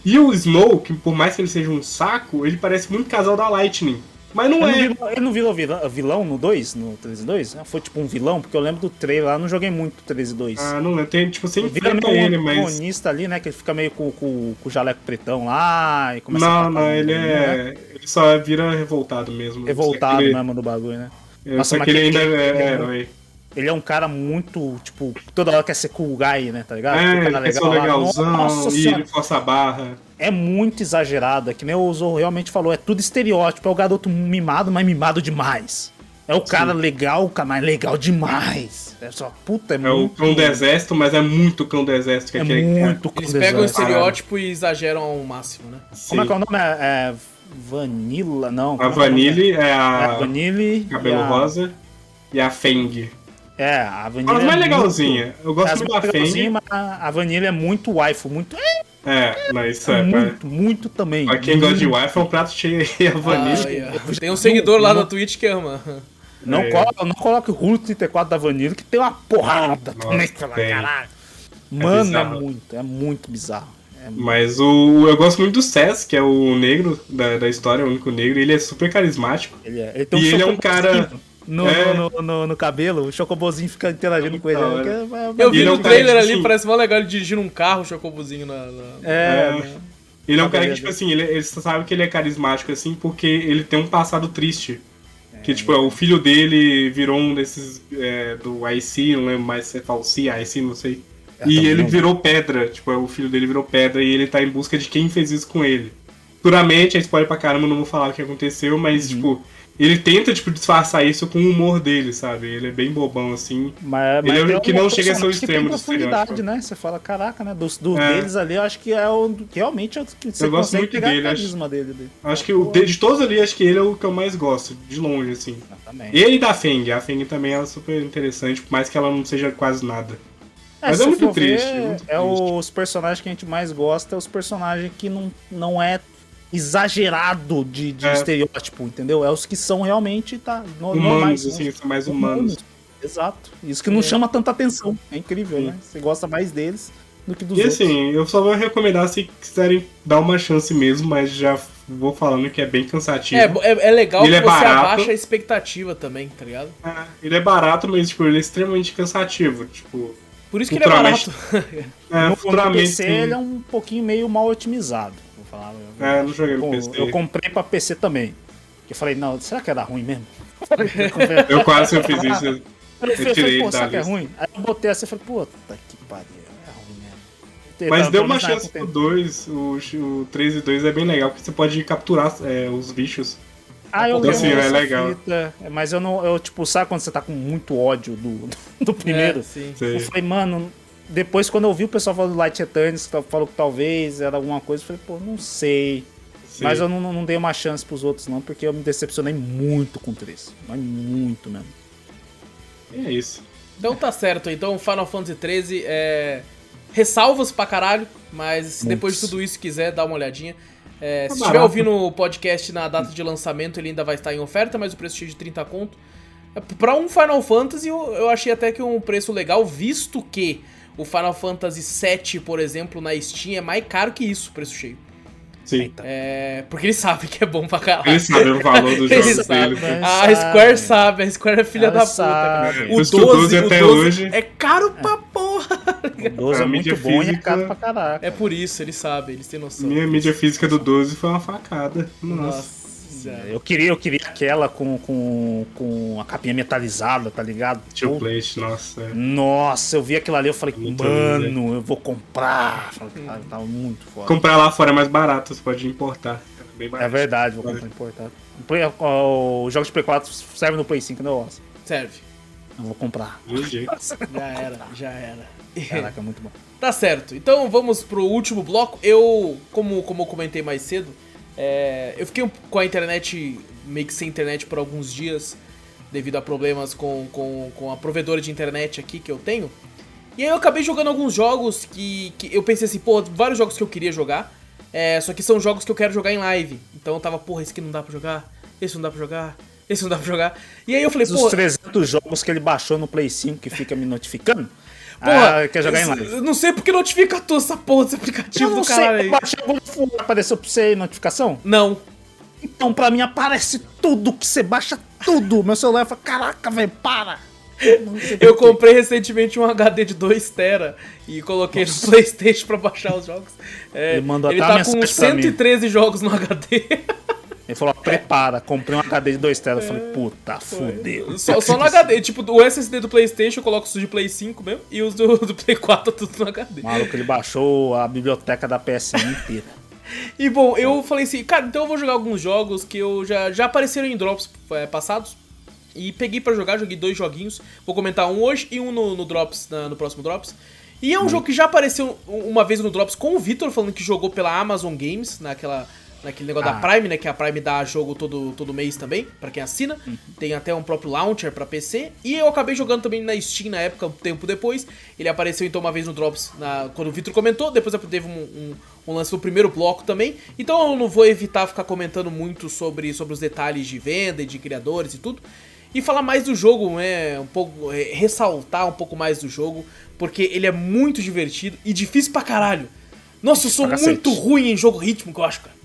E o Snow, que por mais que ele seja um saco, ele parece muito casal da Lightning. Mas não Ele não, é. virou, ele não virou vilão, vilão no 2, no 13 2? Foi tipo um vilão, porque eu lembro do trailer lá, não joguei muito 13 2. Ah, não lembro. Tem, tipo, Vira enfrenta ele, um mas. antagonista ali, né? Que ele fica meio com, com, com o jaleco pretão lá e começa a Não, atacar não, o ele mundo, né? é. Ele só vira revoltado mesmo. Revoltado ele, mesmo do bagulho, né? é, Nossa, Só mas que ele ainda aquele- é, é herói. Ele é um cara muito, tipo, toda hora quer ser cool guy, né? Tá ligado? É, Fica ele lá. legalzão Nossa e senhora, ele força a barra. é muito exagerado. É que nem o Zorro realmente falou, é tudo estereótipo. É o garoto mimado, mas mimado demais. É o cara legal, o cara mais legal demais. É só, puta, é, É o muito... cão do exército, mas é muito cão do exército. Que É aquele cara. muito Eles cão pegam o estereótipo e exageram ao máximo, né? Como é Sim. que é o nome? É, é Vanilla? Não. A como é é o? Vanille é É a a Vanille. cabelo a- rosa e a Feng. É, a Vanilla. As é mais muito- legalzinha. Eu gosto As muito da Feng. mas a a Vanilla é muito waifu, muito. É, mas isso é. pra- muito, muito também. Pra quem gosta de wife é um prato cheio aí, a Ah, Vanille. aí, ó. Tem um seguidor lá na Twitch que ama. Não, É. coloca, não coloque o Rulo 34 da Vanilla, que tem uma porrada Nossa, também. Fala, tem. caralho. Mano, é, bizarro. muito, é muito bizarro. É muito- Mas o. Eu gosto muito do Cess, que é o negro da, da história, o único negro. Ele é super carismático. Ele é, ele tem um E ele é um cara- No, É. no, no, no cabelo, o chocobozinho fica interagindo com ele. hora. que é- é- Eu vi ele é no um cara, trailer tipo ali, assim- parece mó legal ele dirigindo um carro, o chocobozinho na. na- É, É. Ele é um cara que, tipo assim, ele, ele sabe que ele é carismático, assim, porque ele tem um passado triste. Que, tipo, o filho dele virou um desses é, do IC, não lembro mais se é Falsi, IC, não sei. É, e ele não. virou pedra, tipo, o filho dele virou pedra e ele tá em busca de quem fez isso com ele. Puramente, é spoiler pra caramba, não vou falar o que aconteceu, mas, Uhum. tipo, ele tenta, tipo, disfarçar isso com o humor dele, sabe? Ele é bem bobão, assim. Mas, Ele é o um que não chega a ser o extremo do profundidade, né? Você fala, caraca, né? Dos, do É. deles ali, eu acho que é o que realmente é o que você Eu gosto muito dele, acho- dele. dele. Acho que o, de, de todos ali, acho que ele é o que eu mais gosto, de longe, assim. Exatamente. Ele e da Feng. A Feng também é super interessante, por mais que ela não seja quase nada. Mas se é muito for ver, triste, muito é triste. os personagens que a gente mais gosta, é os personagens que não, não é exagerado de, de É. estereótipo, entendeu? É os que são realmente tá, no, Humanos, normais. né? assim, são mais humanos. Exato. Isso que não chama tanta atenção. É incrível, Sim. né? Você gosta mais deles do que dos E outros. assim, eu só vou recomendar se quiserem dar uma chance mesmo, mas já vou falando que é bem cansativo. É, é, é legal Ele que é você barato. abaixa a expectativa também, tá ligado? É, ele é barato, mas tipo, ele é extremamente cansativo. Tipo, Por isso que ele é barato. é, no, no futuramente. PC ele é um pouquinho meio mal otimizado. Vou falar. Eu, É, não joguei no PC. eu comprei pra PC também. Que eu falei, não, será que era ruim mesmo? Eu quase eu fiz isso. Eu, Eu falei, tirei pô, será que é ruim? Aí eu botei assim e falei, puta que pariu, é ruim mesmo. Mas deu uma chance pro tem- 2, o, o 3 e 2 é bem legal, porque você pode capturar é, os bichos. Ah, eu Então, lembro assim, é legal. fita, mas eu não, eu tipo, sabe quando você tá com muito ódio do, do primeiro? É, sim. Eu falei, mano, depois quando eu vi o pessoal falando do Light Eterns, que falou que talvez era alguma coisa, eu falei, pô, não sei. você- Mas eu não, não dei uma chance pros outros não, porque eu me decepcionei muito com o 3. Mas muito mesmo. É isso. Então tá certo. Então Final Fantasy XIII é. Ressalvas pra caralho, mas se depois de tudo isso quiser dar uma olhadinha. É, Tá se estiver ouvindo o podcast na data de lançamento, ele ainda vai estar em oferta, mas o preço cheio de 30 conto. É, Pra um Final Fantasy, eu, eu achei até que um preço legal, visto que o Final Fantasy VII, por exemplo, na Steam é mais caro que isso, preço cheio. Sim. É, porque eles sabem que é bom pra caralho. Eles sabem o valor dos jogos sabem, deles. né? A Sabe. Square sabe, a Square é filha da puta, cara. sabem. O Por isso que 12, o 12 o até 12 hoje- é caro pra porra. O 12 é A mídia muito bom e é física- caro pra caralho. É por isso, eles sabem, eles têm noção. Minha mídia física do 12 foi uma facada. Nossa. Nossa, senhora. Eu queria, eu queria aquela com, com, com a capinha metalizada, tá ligado? Tio Pô, Plate, nossa. é. Nossa, eu vi aquilo ali, eu falei, Muito mano, eu vou comprar. Falei, cara, tava muito foda. Comprar lá fora é mais barato, você pode importar. É bem É verdade, vou comprar importado. O Play- ó, Os jogos de Play 4 servem no Play 5, né, Ossa? Serve. Eu vou comprar. Jeito. Já era, já era. Caraca, é muito bom. Tá certo. Então vamos pro último bloco. Eu, como, como eu comentei mais cedo, é, eu fiquei com a internet, meio que sem internet por alguns dias, devido a problemas com, com, com a provedora de internet aqui que eu tenho. E aí eu acabei jogando alguns jogos que, que eu pensei assim, pô, vários jogos que eu queria jogar, é, só que são jogos que eu quero jogar em live. Então eu tava, porra, esse aqui não dá pra jogar, esse não dá pra jogar, esse não dá pra jogar. E aí eu falei, Os pô, 300 jogos que ele baixou no Play 5 que fica me notificando. Porra, ah, quer jogar em live. não sei porque notifica tu essa porra desse aplicativo do caralho aí. baixei apareceu pra você notificação? Não. Então pra mim aparece tudo que você baixa, tudo. Meu celular fala, caraca, velho, para. Eu comprei recentemente um HD de 2 tera e coloquei no Playstation pra baixar os jogos. É, Ele ele tá com mensagem pra mim. 113 jogos no HD. Ele falou, prepara, comprei um HD de 2 telas. Eu falei, puta, fudeu. só, só no HD. Tipo, o SSD do Playstation eu coloco os de Play 5 mesmo e os do, do Play 4 tudo no HD. Maluco, ele baixou a biblioteca da PSN inteira. E bom, eu falei assim, cara, então eu vou jogar alguns jogos que eu já, já apareceram em drops é, passados. E peguei pra jogar, joguei dois joguinhos. Vou comentar um hoje e um no, no Drops, na- no próximo Drops. E é um jogo que já apareceu uma vez no Drops com o Vitor, falando que jogou pela Amazon Games, naquela, naquele negócio da Ah. Prime, né? Que a Prime dá jogo todo, todo mês também, pra quem assina. Tem até um próprio launcher pra PC. E eu acabei jogando também na Steam na época, um tempo depois. Ele apareceu então uma vez no Drops, na- quando o Vitor comentou. Depois teve um, um, um lance no primeiro bloco também. Então eu não vou evitar ficar comentando muito sobre, sobre os detalhes de venda e de criadores e tudo. E falar mais do jogo, né? Um pouco. é, ressaltar um pouco mais do jogo. Porque ele é muito divertido e difícil pra caralho. Nossa, eu sou muito ruim em jogo rítmico, eu acho, cara.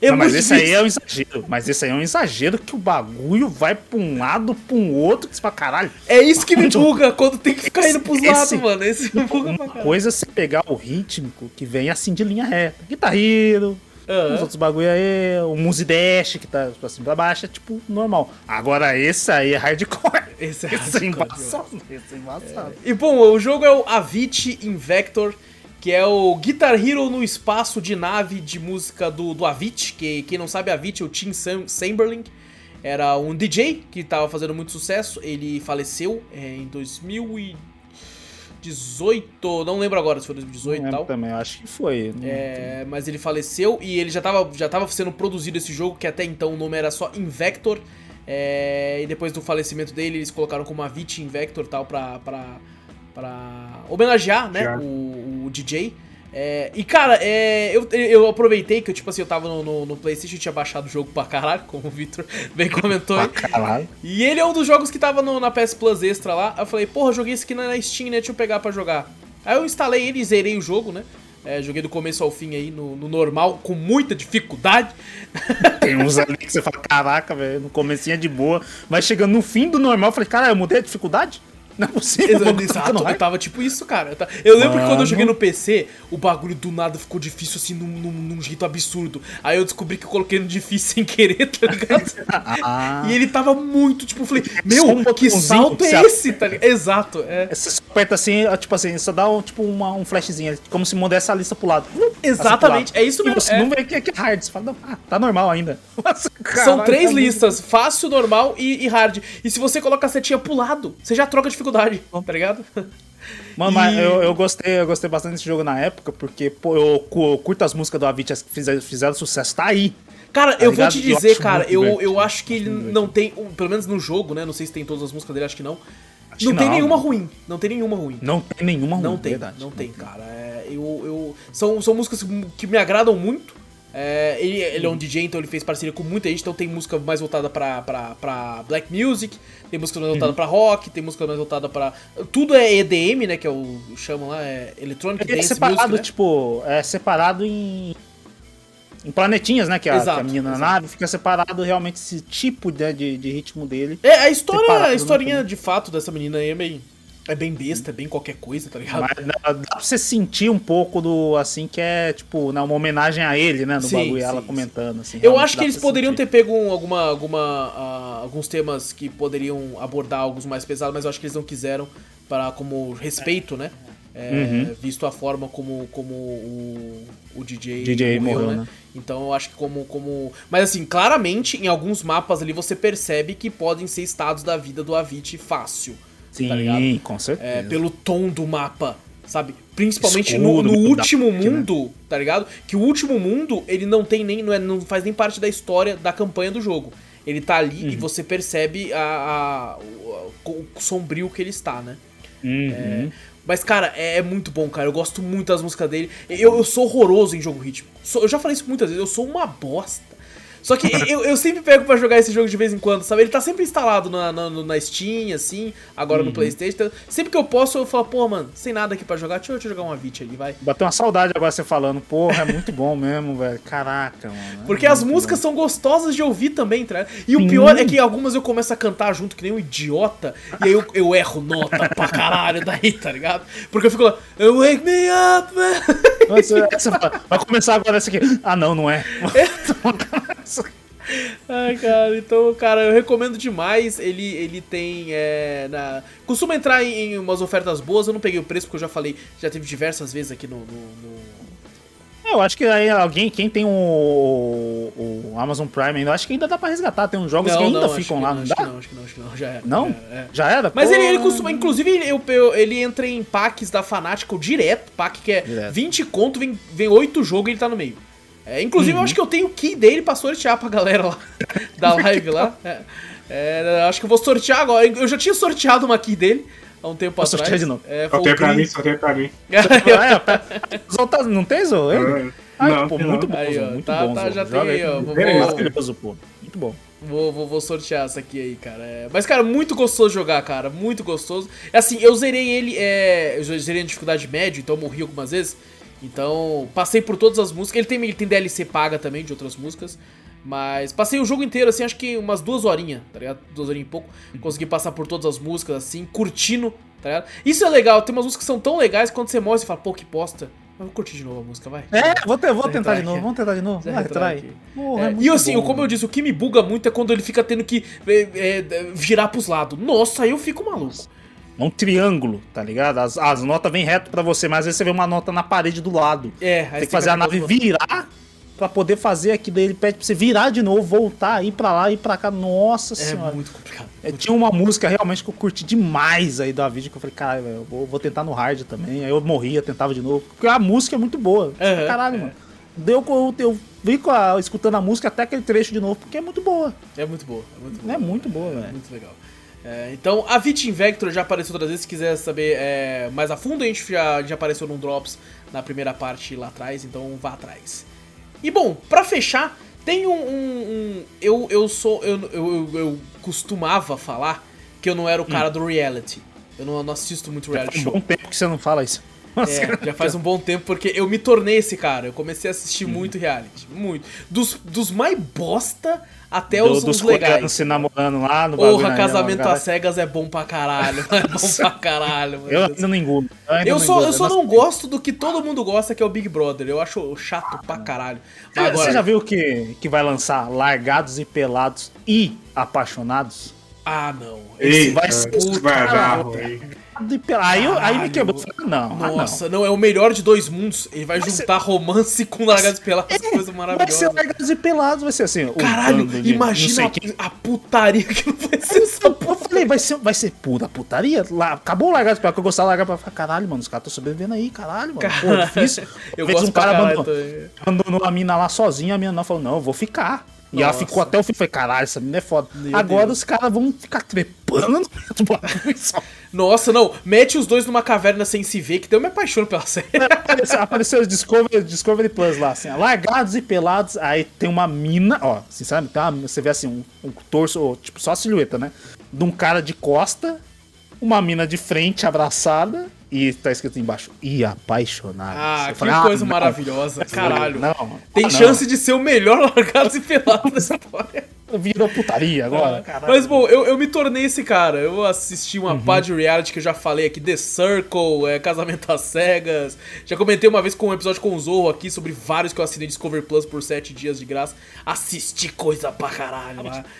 É Não, mas muito esse aí é um exagero. Mas esse aí é um exagero que o bagulho vai pra um lado, pra um outro, que você fala, caralho. É isso que me buga quando tem que ficar indo pros Esse- lados, mano. Esse me buga pra Uma caralho. coisa é você pegar o rítmico que vem assim de linha reta. Guitar Hero, Aham. os outros bagulho aí, o Muse Dash que tá pra cima e pra baixo, é tipo normal. Agora esse aí é hardcore. Esse é Esse é embaçado. Esse é embaçado. E bom, o jogo é o Avicii Invector, que é o Guitar Hero no espaço de nave de música do, do Avicii, que quem não sabe, Avicii é o Tim Sam Chamberlain. era um DJ que tava fazendo muito sucesso. Ele faleceu é, em 2018, não lembro agora se foi 2018 e tal. também, acho que foi. É, mas ele faleceu e ele já tava, já tava sendo produzido esse jogo, que até então o nome era só Invector. É, e depois do falecimento dele, eles colocaram como Avicii Invector tal pra, pra, pra homenagear né, o, o DJ. É, e cara, é, eu, eu aproveitei que eu, tipo assim, eu tava no, no, no Playstation e tinha baixado o jogo pra caralho, como o Victor bem comentou aí. caralho. E ele é um dos jogos que tava no, na PS Plus Extra lá. Eu falei, porra, joguei esse aqui na Steam, né? Deixa eu pegar pra jogar. Aí eu instalei ele e zerei o jogo, né? É, joguei do começo ao fim aí no, no, normal, com muita dificuldade. Tem uns ali que você fala, caraca, velho, no comecinho é de boa. Mas chegando no fim do normal, eu falei, cara, eu mudei a dificuldade? Não é possível. Exato, exato eu tava tipo isso, cara. Eu lembro Mano. que quando eu joguei no PC, o bagulho do nada ficou difícil assim, num, num, num, jeito absurdo. Aí eu descobri que eu coloquei no difícil sem querer, tá ligado? ah. E ele tava muito, tipo, eu falei, meu, um que salto é esse, tá ligado? Exato. É. Você aperta assim, tipo assim, só dá um, tipo uma, um flashzinho, como se mudasse a lista pro lado. Exatamente, assim, é isso mesmo. E você é. não vê que é, é hard, você fala, ah, tá normal ainda. Nossa, São três tá listas, muito... fácil, normal e, e hard. E se você coloca a setinha pro lado, você já troca a dificuldade, tá ligado? Mano, e... mas eu, eu, gostei, eu gostei bastante desse jogo na época, porque, pô, eu, eu curto as músicas do Avicii que fizeram, fizeram sucesso, tá aí. Cara, tá eu ligado? vou te dizer, eu cara, eu, eu acho que ele não tem, pelo menos no jogo, né? Não sei se tem todas as músicas dele, acho que não. Acho não, que tem nenhuma ruim. Não tem nenhuma ruim. Não tem nenhuma ruim. Não tem, verdade. não tem, cara. É, eu, eu, são, são músicas que me agradam muito. É, ele, ele é um DJ, então ele fez parceria com muita gente, então tem música mais voltada pra, pra, pra black music, tem música mais voltada uhum. pra rock, tem música mais voltada pra. Tudo é EDM, né? Que é o. chamam lá, é Electronic é Dance separado, music, né? tipo, é separado em. Em planetinhas, né? Que a, exato, que a menina exato. na nave fica separado realmente esse tipo de, de, de ritmo dele. É, a história, a historinha de fato dessa menina aí é meio é bem besta, é bem qualquer coisa, tá ligado? Mas dá, dá pra você sentir um pouco do, assim, que é, tipo, né, uma homenagem a ele, né, no sim, bagulho, sim, ela sim. comentando, assim. Eu acho que eles poderiam sentir. ter pego um, alguma, alguma, uh, alguns temas que poderiam abordar alguns mais pesados, mas eu acho que eles não quiseram para como respeito, né? É, uhum. Visto a forma como, como o, o DJ, DJ morreu, morreu né? né? Então eu acho que como, como. Mas assim, claramente, em alguns mapas ali você percebe que podem ser estados da vida do Avicii fácil. Sim, tá com certeza. É, pelo tom do mapa, sabe? Principalmente Escuro, no, no último né? mundo, né? tá ligado? Que o último mundo, ele não tem nem. Não, é, não faz nem parte da história da campanha do jogo. Ele tá ali uhum. e você percebe a, a, o, o, sombrio que ele está, né? Uhum. É, mas, cara, é, é, muito bom, cara. Eu gosto muito das músicas dele. Eu, eu sou horroroso em jogo ritmo. Eu já falei isso muitas vezes. Eu sou uma bosta. Só que eu, eu sempre pego para jogar esse jogo de vez em quando, sabe? Ele tá sempre instalado na, na, na Steam, assim, agora uhum. no Playstation. Então, sempre que eu posso, eu falo, pô, mano, sem nada aqui para jogar, deixa eu, deixa eu jogar uma Vit ali, vai. Bateu uma saudade agora você falando, porra, é muito bom mesmo, velho. Caraca, mano. É Porque as músicas bom. são gostosas de ouvir também, tá? E o pior é que algumas eu começo a cantar junto, que nem um idiota, e aí eu, eu erro nota pra caralho daí, tá ligado? Porque eu fico lá, wake me up, man. Fala, vai começar agora essa aqui. Ah, não, não é. é. Ai, cara, então, cara, eu recomendo demais. Ele, ele tem. É, na... Costuma entrar em, em, umas ofertas boas. Eu não peguei o preço porque eu já falei, já teve diversas vezes aqui no. no, no... É, eu acho que aí alguém, quem tem o, o, Amazon Prime ainda, acho que ainda dá pra resgatar. Tem uns jogos não, que ainda não, ficam lá, não, não dá? Não, acho que não, acho que não, já era. Não? Já era? É. Já era? Mas ele, ele costuma, inclusive, ele, ele entra em packs da Fanatical direto, pack que é direto. 20 conto, vem, vem 8 jogos e ele tá no meio. É, inclusive, uhum. eu acho que eu tenho o key dele pra sortear pra galera lá da live lá. É, é, acho que eu vou sortear agora. Eu já tinha sorteado uma key dele há um tempo vou atrás. Sortear de novo. É, sorteio pra mim, sorteio pra mim. Tá, não tem, Zo? Ai, não, pô, muito bom, aí, ó, muito tá, bom. Tá, já tem aí, ó. Vou, vou, pô. Muito bom. Vou, vou, vou, sortear essa aqui aí, cara. É... Mas, cara, muito gostoso jogar, cara. Muito gostoso. É assim, eu zerei ele. É... Eu zerei em dificuldade média, então eu morri algumas vezes. Então, passei por todas as músicas. Ele tem, ele tem DLC paga também de outras músicas. Mas passei o jogo inteiro, assim, acho que umas duas horinhas, tá ligado? Duas horinhas e pouco. Consegui passar por todas as músicas, assim, curtindo, tá ligado? Isso é legal, tem umas músicas que são tão legais quando você morre, você fala, pô, que bosta. Mas vou curtir de novo a música, vai. É, vou, ter, vou tentar de novo, vamos tentar de novo. Vai, trai. É, é e assim, bom, como eu disse, o que me buga muito é quando ele fica tendo que é, é, virar pros lados. Nossa, aí eu fico maluco é um triângulo, tá ligado? As, as notas vêm reto para você, mas às vezes você vê uma nota na parede do lado. É, Tem que fazer a nave virar pra poder fazer aquilo. Ele pede pra você virar de novo, voltar, ir pra lá, ir pra cá. Nossa É senhora. muito complicado. É, tinha uma música realmente que eu curti demais aí da vídeo que eu falei, caralho, velho, eu vou, vou tentar no hard também. Aí eu morria, tentava de novo. Porque a música é muito boa. Aham, caralho, é. mano. Deu, eu, com a- escutando a música até aquele trecho de novo, porque é muito boa. É muito boa. É muito boa. É muito boa, É velho. muito legal. É, então, a Vitin Vector já apareceu outras vezes. Se quiser saber é, mais a fundo, a gente já, já apareceu num Drops na primeira parte lá atrás, então vá atrás. E bom, pra fechar, tem um. um- um- eu, eu sou. Eu, eu, eu, costumava falar que eu não era o cara do reality. Eu não, não assisto muito reality Faz um show. bom tempo que você não fala isso. É, já faz um bom tempo, porque eu me tornei esse cara. Eu comecei a assistir Uhum. muito reality. Muito. Dos, dos mais bosta até Do- os, dos os legais. se namorando lá no Porra, casamento às cegas é bom pra caralho. É bom pra caralho, mano. Eu ainda não engulo. ainda Eu não só, engulo, eu só não gosto do que todo mundo gosta, que é o Big Brother. Eu acho chato pra caralho. Mas Você- agora, Você já viu que, que vai lançar Largados e Pelados e Apaixonados? Ah, não. Ei, vai vai, ser- vai dar Caralho. Ruim. Largado e Pelado. Aí, eu- aí me Caralho. quebrou. Eu falei, Não, ah, não. Nossa, não. é o melhor de dois mundos. Ele vai Vai juntar romance com largados pelados, coisa Vai ser maravilhosa. Largados e Pelados, vai ser assim. Caralho, de imagina a, a putaria que vai ser essa Eu porra. falei, vai ser, vai ser pura putaria? Lá, acabou o Largados e Pelados, que eu gostava de largar pra falar, caralho, mano, os caras estão sobrevivendo aí, caralho, mano. Pô, difícil. Eu vezes gosto um cara caralho abandonou, abandonou a mina lá sozinha, a mina não falou, não, eu vou ficar. E ela Nossa. ficou até o fim, falei, caralho, essa mina é foda. Meu Agora Deus. os caras vão ficar trepando no meio do bagulho só. Nossa, não. Mete os dois numa caverna sem se ver, que eu me apaixono pela série. Apareceu, apareceu Discovery, Discovery Plus lá, assim, largados e pelados, aí tem uma mina, ó, sinceramente, tá, você vê assim, um, um torso, tipo, só a silhueta, né? De um cara de costa, uma mina de frente abraçada, e tá escrito embaixo, e apaixonado. Ah, Eu que falei, coisa não. maravilhosa. Caralho. Não, Tem ah, não. chance de ser o melhor largados e pelados da história. Virou putaria agora, caralho. Mas bom, eu, eu me tornei esse cara. Eu assisti uma Uhum. pá de reality que eu já falei aqui, The Circle, é, Casamento às Cegas. Já comentei uma vez com um episódio com o Zorro aqui sobre vários que eu assinei Discover Plus por 7 dias de graça. Assisti coisa pra caralho.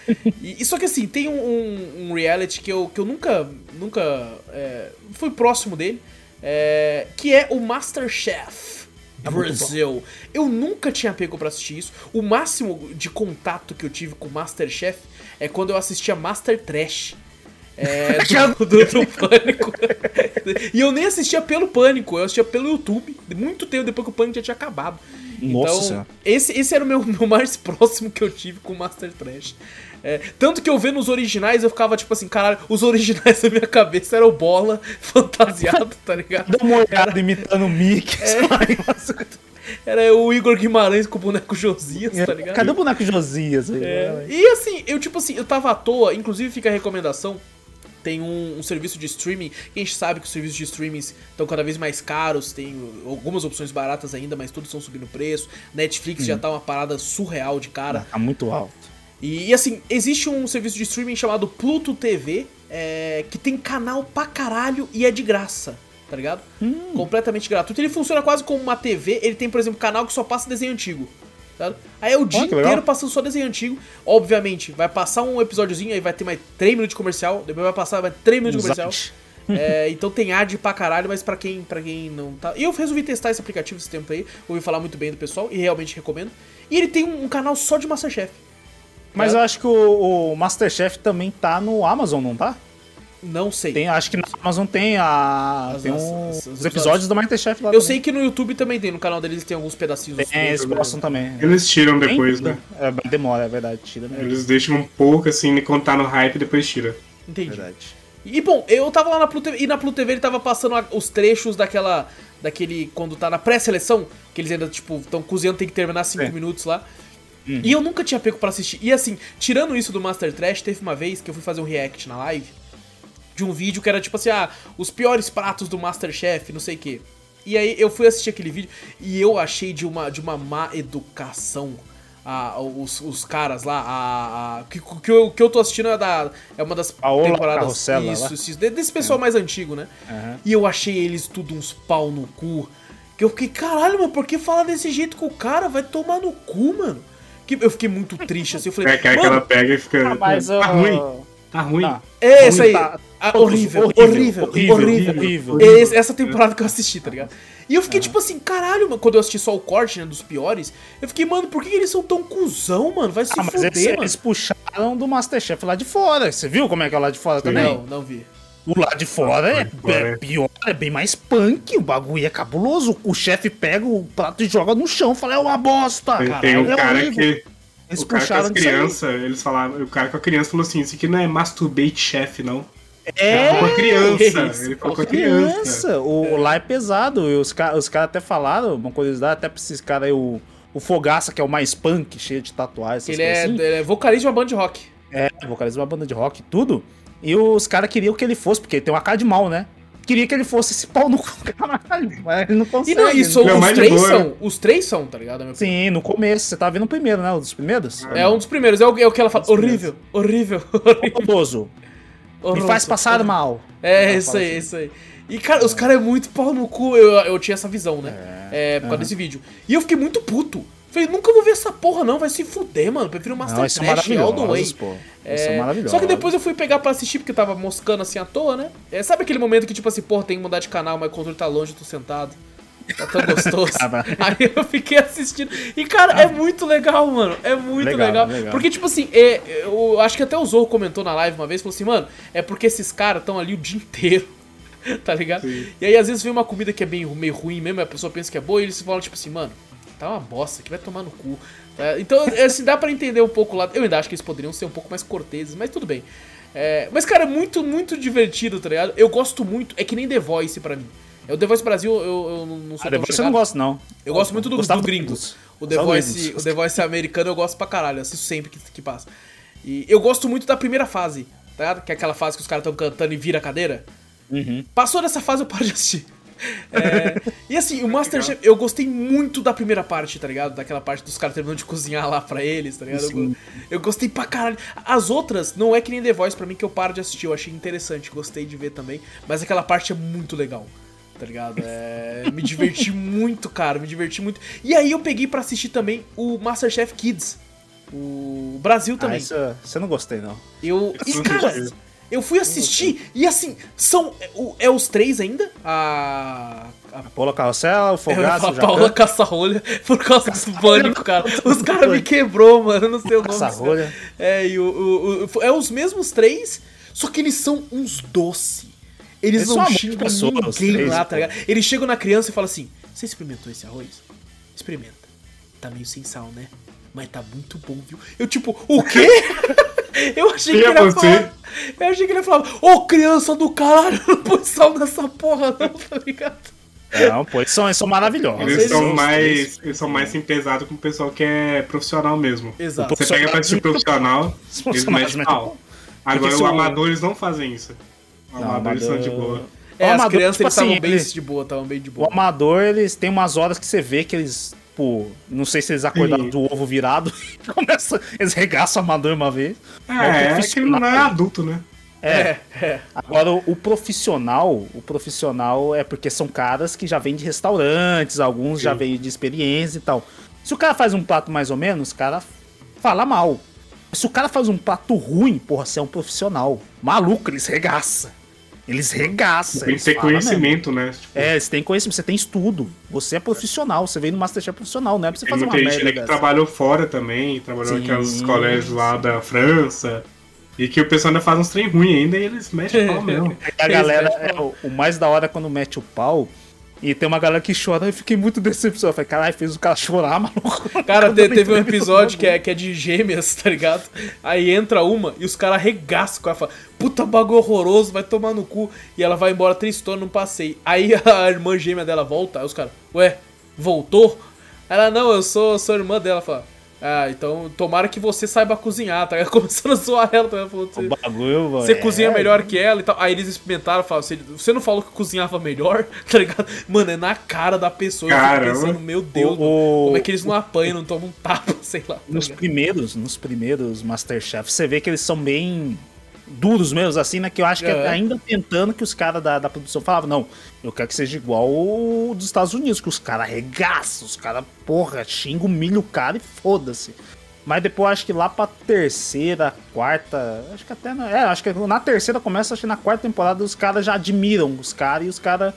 E, e só que assim, tem um, um- um reality que eu, que eu nunca, nunca é, fui próximo dele, é, que é o Masterchef. É Brasil. Eu nunca tinha pego pra assistir isso. O máximo de contato que eu tive com Masterchef é quando eu assistia Master Trash. É, do, do, do Pânico. e eu nem assistia pelo Pânico, eu assistia pelo YouTube. Muito tempo depois que o Pânico já tinha acabado. Nossa então, Senhora. esse, esse era o meu, meu mais próximo que eu tive com Master Trash. É, tanto que eu vendo os originais, eu ficava tipo assim, caralho, os originais da minha cabeça eram bola fantasiado, tá ligado? Dá uma olhada imitando o Mickey. É. Era o Igor Guimarães com o boneco Josias, tá ligado? Cadê o boneco Josias aí? É, E assim, eu tipo assim, eu tava à toa, inclusive fica a recomendação. Tem um, um serviço de streaming, que a gente sabe que os serviços de streaming estão cada vez mais caros, tem algumas opções baratas ainda, mas todos estão subindo preço. Netflix já tá uma parada surreal de cara. Tá muito alto. E, e, assim, existe um serviço de streaming chamado Pluto TV, é, que tem canal pra caralho e é de graça, tá ligado? Completamente gratuito. Ele funciona quase como uma TV, ele tem, por exemplo, canal que só passa desenho antigo. tá? Aí é o dia que legal. inteiro passando só desenho antigo. Obviamente, vai passar um episódiozinho, aí vai ter mais 3 minutos de comercial, depois vai passar mais 3 minutos de comercial. É, então tem ad pra caralho, mas pra quem, pra quem não tá. E eu resolvi testar esse aplicativo esse tempo aí, ouvi falar muito bem do pessoal e realmente recomendo. E ele tem um, um canal só de Masterchef. Mas É. eu acho que o, o Masterchef também tá no Amazon, não tá? Não sei. Tem, acho que na Amazon tem a. As- tem as- um- as- os os episódios do Masterchef lá. Eu também. sei que no YouTube também tem, no canal deles tem alguns pedacinhos. Tem, eles postam também. Eles tiram depois, Tem né? tudo. É, demora, é verdade. Tira mesmo. Eles deixam um pouco assim, me contar no hype e depois tira. Entendi. Verdade. E bom, eu tava lá na Pluto TV, e na Pluto TV ele tava passando a- os trechos daquela. Daquele. Quando tá na pré-seleção, que eles ainda, tipo, estão cozinhando, tem que terminar 5 Sim. minutos lá. Uhum. E eu nunca tinha pego pra assistir. E assim, tirando isso do Master Trash, teve uma vez que eu fui fazer um react na live de um vídeo que era tipo assim, ah, os piores pratos do Masterchef, não sei o quê. E aí eu fui assistir aquele vídeo e eu achei de uma, de uma má educação ah, os, os caras lá, a, a- que, que, eu, que eu tô assistindo é, da, é uma das Paola temporadas. Carrossela, isso, isso, de- desse pessoal mais antigo, né? Aham. E eu achei eles tudo uns pau no cu. Que eu fiquei, caralho, mano, por que falar desse jeito com o cara? Vai tomar no cu, mano. Que eu fiquei muito triste assim. Eu falei, É que, que ela pega e fica. Ah, mas tá uh, ruim. Tá ruim. Tá. é Ruim, aí. Tá, Ah, Todos, horrível, horrível, horrível, horrível, horrível, horrível. Esse- Essa temporada que eu assisti, tá ligado? E eu fiquei tipo assim, caralho, mano, quando eu assisti só o corte, né, dos piores, eu fiquei, mano, por que eles são tão cuzão, mano? Vai se Ah, mas fuder, eles, mano. eles puxaram do Masterchef lá de fora. Você viu como é que é lá de fora também? Não, não vi. O lá de fora é, de é é. pior, é bem mais punk. O bagulho é cabuloso. O chefe pega o prato e joga no chão. Fala, é uma bosta. Tem, Caralho, tem um é cara horrível. que. Eles o cara com puxaram as crianças, eles falaram, o cara com a criança falou assim, isso aqui não é masturbate chef, não. É, Com a criança. Ele falou com a criança. criança. O, o lá é pesado. E os caras os cara até falaram, uma curiosidade, até pra esses caras aí, o, o Fogaça, que é o mais punk, cheio de tatuagens. Ele é, assim. ele é vocalista de uma banda de rock. É, vocaliza uma banda de rock tudo. E os caras queriam que ele fosse, porque ele tem uma cara de mal, né? Queria que ele fosse esse pau no cu, caralho. Mas ele não E consegue. não, isso, Não, os mais de três boa. são, os três são, tá ligado? Sim, no começo. Você tá vendo o primeiro, né? Um dos primeiros? Ah. É um dos primeiros, é o, é o que ela fala, Um horrível, horrível, horrível. Horroroso. Me faz passar mal. É, isso aí, assim. isso aí. E, cara, os caras é muito pau no cu. Eu, eu tinha essa visão, né? É, por causa aham. desse vídeo. E eu fiquei muito puto. Falei, nunca vou ver essa porra, não. Vai se fuder, mano. Prefiro Não, Master isso é Trash all the way. pô. Isso é É, maravilhoso. Só que depois eu fui pegar pra assistir porque tava moscando assim à toa, né? É, sabe aquele momento que, tipo assim, porra, tem que mudar de canal, mas o controle tá longe, eu tô sentado. Tá tão gostoso. Aí eu fiquei assistindo. E, cara, é muito legal, mano. É muito Legal, legal. legal. Porque, tipo assim, é, eu acho que até o Zorro comentou na live uma vez, falou assim, mano, é porque esses caras estão ali o dia inteiro. Tá ligado? Sim. E aí, às vezes, vem uma comida que é bem, meio ruim mesmo, a pessoa pensa que é boa, e eles falam, tipo assim, mano, tá uma bosta, que vai tomar no cu. É, então, é, assim, dá pra entender um pouco lá. Eu ainda acho que eles poderiam ser um pouco mais corteses, mas tudo bem. É, mas, cara, é muito, muito divertido, tá ligado? Eu gosto muito, é que nem The Voice pra mim. É o The Voice Brasil, eu, eu não sou Ah, tão você não gosta, não. Eu gosto muito do, do gringo. dos- O The, Voice, gringos. o The Voice americano eu gosto pra caralho, eu assisto sempre que, que passa. E eu gosto muito da primeira fase, tá ligado? Que é aquela fase que os caras estão cantando e vira a cadeira. Uhum. Passou dessa fase, eu paro de assistir. É, e assim, o Masterchef, eu gostei muito da primeira parte, tá ligado? Daquela parte dos caras terminando de cozinhar lá pra eles, tá ligado? Eu, eu gostei pra caralho. As outras, não é que nem The Voice pra mim que eu paro de assistir, eu achei interessante, gostei de ver também. Mas aquela parte é muito legal, tá ligado? É, me diverti muito, cara, me diverti muito. E aí eu peguei pra assistir também o Masterchef Kids. O Brasil Ah, também. isso, você não gostei, não. Eu. E, Isso cara, eu fui assistir e assim, são. É, é os três ainda? A. a Paula Carrossel, o Fogaço, o Paula. Caça-Rolha por causa do pânico, cara. Os caras me quebrou, mano. Não sei o nome. Caça-rolha. É, e o, o- o- É os mesmos três, só que eles são uns doce. Eles, Eles não xingam pessoa, ninguém três, lá, tá ligado? Eles chegam na criança e falam assim: Você experimentou esse arroz? Experimenta. Tá meio sem sal, né? Mas tá muito bom, viu? Eu, tipo, o quê? Eu achei que E é ele ia você? falar. Eu achei que ele ia falar, ô criança do caralho, não põe sal nessa porra, não, tá ligado? Não, pô, eles são, eles são maravilhosos. Eles Eles são mais. Eles são mais pesados com o pessoal que é profissional mesmo. Exato. Você pega pra assistir profissional, eles metem pau. Agora o amador eles não fazem isso. O Não, amador eles são de boa. É, O as amador, crianças tipo eles estavam assim, bem ele- de boa, estavam bem de O boa. amador, eles tem umas horas que você vê que eles, pô, não sei se eles acordaram Sim. do ovo virado e começam, eles regaçam o amador uma vez. É, o é que ele não é adulto, né? É. é. Agora, o, o profissional, o profissional é porque são caras que já vêm de restaurantes, alguns já Sim. veio de experiência e tal. Se o cara faz um prato mais ou menos, o cara fala mal. Se o cara faz um prato ruim, porra, você é um profissional. Maluco, eles regaçam. Eles regaçam. Tem que ter falam mesmo. conhecimento, né? Tipo, É, você tem conhecimento, você tem estudo. Você é profissional, você veio no Masterchef profissional, não é pra você Tem fazer uma muita gente merda ali que dessa. trabalhou fora também, trabalhou Sim. naqueles colégios lá da França. E que o pessoal ainda faz uns trem ruim ainda e eles metem pau mesmo. A galera, é, o, o mais da hora é quando mete o pau. E tem uma galera que chora, eu fiquei muito decepcionado. Eu falei, caralho, fez o cara chorar, maluco. Cara, te- teve um episódio que é, que é de gêmeas, tá ligado? Aí entra uma e os caras arregaçam com ela fala, puta bagulho horroroso, vai tomar no cu. E ela vai embora tristona num passeio. Aí a irmã gêmea dela volta, aí os caras, ué, voltou? Ela, não, eu sou, sou irmã dela. Fala, ah, então tomara que você saiba cozinhar, tá? Começando a zoar ela, tá? Falou, O "Você- bagulho, Você é, cozinha melhor que ela e tal. Aí eles experimentaram, falaram, você, você não falou que cozinhava melhor, tá ligado? Mano, é na cara da pessoa. Eu Caramba. pensando, meu Deus, O- mano, como é o- que eles não apanham, não tomam um tapa, sei lá. tá Nos ligado? primeiros, nos primeiros Masterchef, você vê que eles são bem duros mesmo, assim, né? Que eu acho que É. é ainda tentando que os caras da, da produção falavam, não, eu quero que seja igual o dos Estados Unidos, que os caras arregaçam, os caras, porra, xingam, humilham o cara e foda-se. Mas depois acho que lá pra terceira, quarta. Acho que até. Na, é, acho que na terceira começa, acho que na quarta temporada os caras já admiram os caras e os caras.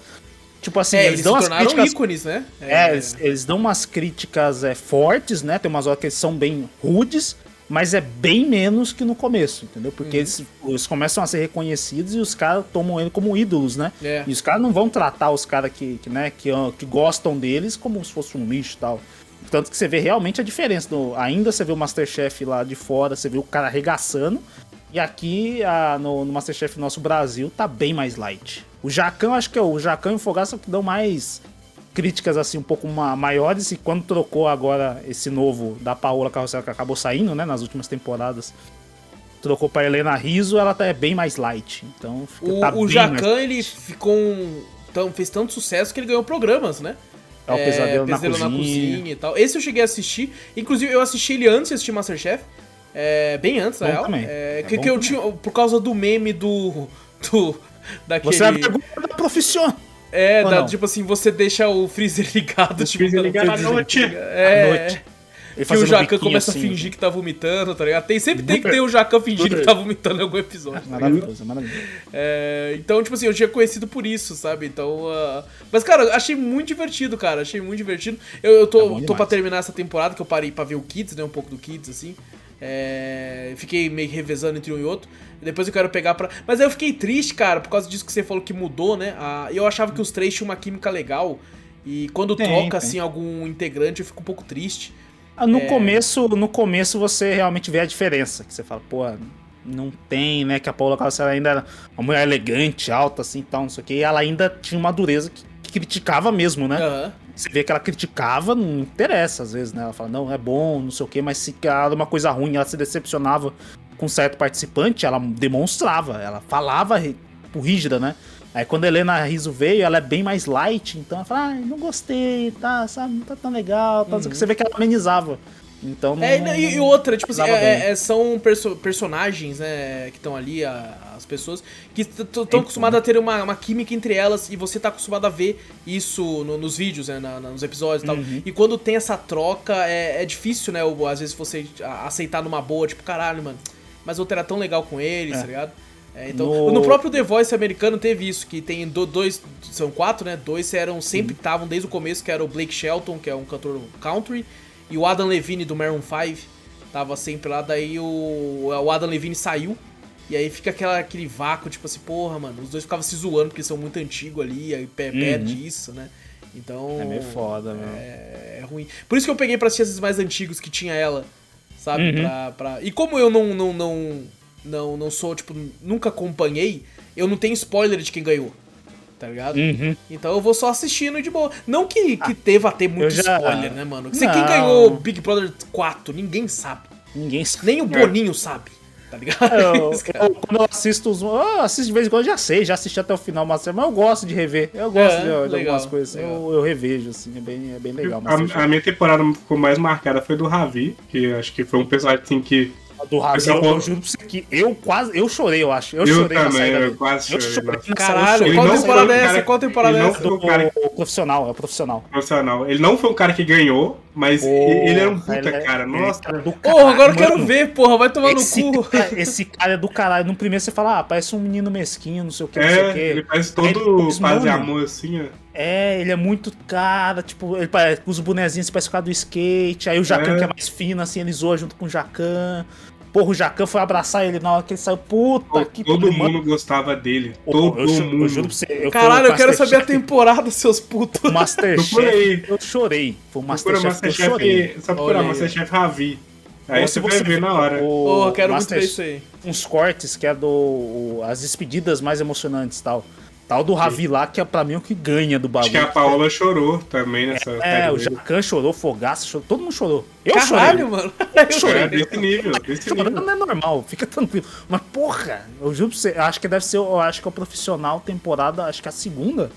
Tipo assim, É, eles, eles dão se tornaram críticas. ícones, né? É, eles, eles dão umas críticas é, fortes, né? Tem umas horas que eles são bem rudes, mas é bem menos que no começo, entendeu? Porque Uhum. eles, eles começam a ser reconhecidos e os caras tomam ele como ídolos, né? É. E os caras não vão tratar os caras que, que, né, que, que gostam deles como se fosse um lixo e tal. Tanto que você vê realmente a diferença. No- ainda você vê o Masterchef lá de fora, você vê o cara arregaçando. E aqui a- no, no Masterchef nosso Brasil tá bem mais light. O Jacão, acho que é o Jacão e o Fogaça que dão mais críticas assim um pouco ma- maiores. E quando trocou agora esse novo da Paola Carrossel, que acabou saindo, né, nas últimas temporadas, trocou pra Helena Riso, ela tá é bem mais light. Então fica, O, tá o bem mais- Jacan, ele ficou um, tão, fez tanto sucesso que ele ganhou programas, né? É o Pesadelo na Pesadelo Cozinha. e tal. Esse eu cheguei a assistir. Inclusive, eu assisti ele antes de assistir Masterchef. É, bem antes, na real. também. É, É que, que eu também. tinha. Por causa do meme do. do daquele. Você é profissão. É, não? tipo assim, você deixa o freezer ligado. tipo, freezer ligado à noite. É. À noite. Ele Que o Jacan biquinho começa assim, a fingir que tá vomitando, tá ligado? Tem, sempre tem que ter o Jacan fingindo que tá vomitando em algum episódio. Maravilhoso, maravilhoso. É, então, tipo assim, eu tinha conhecido por isso, sabe? Então. ah, Mas, cara, eu achei muito divertido, cara. Achei muito divertido. Eu, eu É tô, tô demais. pra terminar essa temporada, que eu parei pra ver o Kids, né? Um pouco do Kids, assim. É, Fiquei meio revezando entre um e outro. Depois eu quero pegar pra. Mas aí eu fiquei triste, cara, por causa disso que você falou que mudou, né? Ah, eu achava que os três tinham uma química legal. E quando Tem, troca, tem. assim, algum integrante, eu fico um pouco triste. Ah, No É. começo, no começo você realmente vê a diferença, que você fala, pô, não tem, né, que a Paula Carrossel ainda era uma mulher elegante, alta assim, tal, não sei o que, e ela ainda tinha uma dureza que criticava mesmo, né? Aham. Você vê que ela criticava, não interessa às vezes, né? Ela fala, não, é bom, não sei o que, mas se era uma coisa ruim, ela se decepcionava com um certo participante, ela demonstrava, ela falava tipo, rígida, né? Aí quando a Helena Riso veio, ela é bem mais light, então ela fala, ai, não gostei, tá, sabe, não tá tão legal, tá, que. você vê que ela amenizava. Então não. É, e, e outra, tipo assim, é- é- são perso- personagens, né, que estão ali, a- as pessoas, que estão Então, acostumadas a ter uma, uma química entre elas e você tá acostumado a ver isso no- nos vídeos, né, na- nos episódios e tal. Uhum. E quando tem essa troca, é, é difícil, né, o- às vezes você aceitar numa boa, tipo, caralho, mano, mas outra era tão legal com eles, É. tá ligado? É, então, No- no... próprio The Voice americano teve isso, que tem do- dois, são quatro, né? Dois eram Uhum. sempre estavam desde o começo, que era o Blake Shelton, que é um cantor country, e o Adam Levine do Maroon 5 tava sempre lá, daí o, o Adam Levine saiu, e aí fica aquela, aquele vácuo, tipo assim, porra, mano, os dois ficavam se zoando porque são muito antigos ali, aí pe- perde isso, né? Então. É meio foda, meu. É, é ruim. Por isso que eu peguei pra assistir esses mais antigos que tinha ela, sabe? Uhum. Pra, pra... E como eu não, não, não, não, não sou, tipo, nunca acompanhei, eu não tenho spoiler de quem ganhou. Tá ligado? Uhum. Então eu vou só assistindo de boa. Não que, que teva ter muito já- spoiler, né, mano? Não. quem ganhou Big Brother 4, ninguém sabe. Ninguém sabe. Nem o Boninho sabe. Tá ligado? Eu, eu- quando eu assisto os. Eu assisto de vez em quando, já sei, já assisti até o final, mas eu gosto de rever. Eu gosto É, de, de legal, algumas coisas. assim. Eu, eu revejo, assim, é bem, é bem legal. Mas A, a minha temporada ficou mais marcada foi do Ravi, que acho que foi um personagem assim que. Do Esse é eu, eu juro pra você que eu quase. Eu chorei, eu acho. Eu, Eu chorei na também, saída eu quase Eu chorei, Caralho, qual chorei. temporada é essa? Qual temporada é essa? Do, um cara o profissional, é o profissional. profissional. Ele não foi um cara que ganhou, mas ele era um puta, é- cara. é Nossa. cara do Porra, agora eu caralho, quero ver, porra. Vai tomar Esse no cu. cara, esse cara é do caralho. No primeiro você fala, ah, parece um menino mesquinho, não sei o que, não sei o É, que. ele parece todo e mano, amor assim, ó. É, ele é muito cara, tipo, ele parece, usa o bonezinho, parece o cara do skate. Aí o Jacan, É. que é mais fino, assim, ele zoa junto com o Jacan. Porra, o Jacan foi abraçar ele na hora que ele saiu. Puta que todo mundo mano. gostava dele. Todo eu, mundo. eu juro pra você. Eu Caralho, eu quero saber a temporada. seus putos. Masterchef, eu chorei. Foi o Masterchef, que eu chorei. Masterchef, só procurar. Masterchef Ravi. Aí você vai ver na hora. O Porra, quero muito Master- ver isso aí. uns cortes que é do o- as despedidas mais emocionantes e tal. Tal do Ravi lá, que é pra mim o que ganha do bagulho. Acho que a Paola chorou também nessa É, série o. Jacan chorou, Fogaça chorou, todo mundo chorou. Eu Caralho, chorei. mano. Eu chorei. É, desse nível, desse Chorando nível. não é normal, fica tranquilo. Mas porra, eu juro pra você, eu acho que deve ser, eu acho que é o profissional temporada, acho que é a segunda.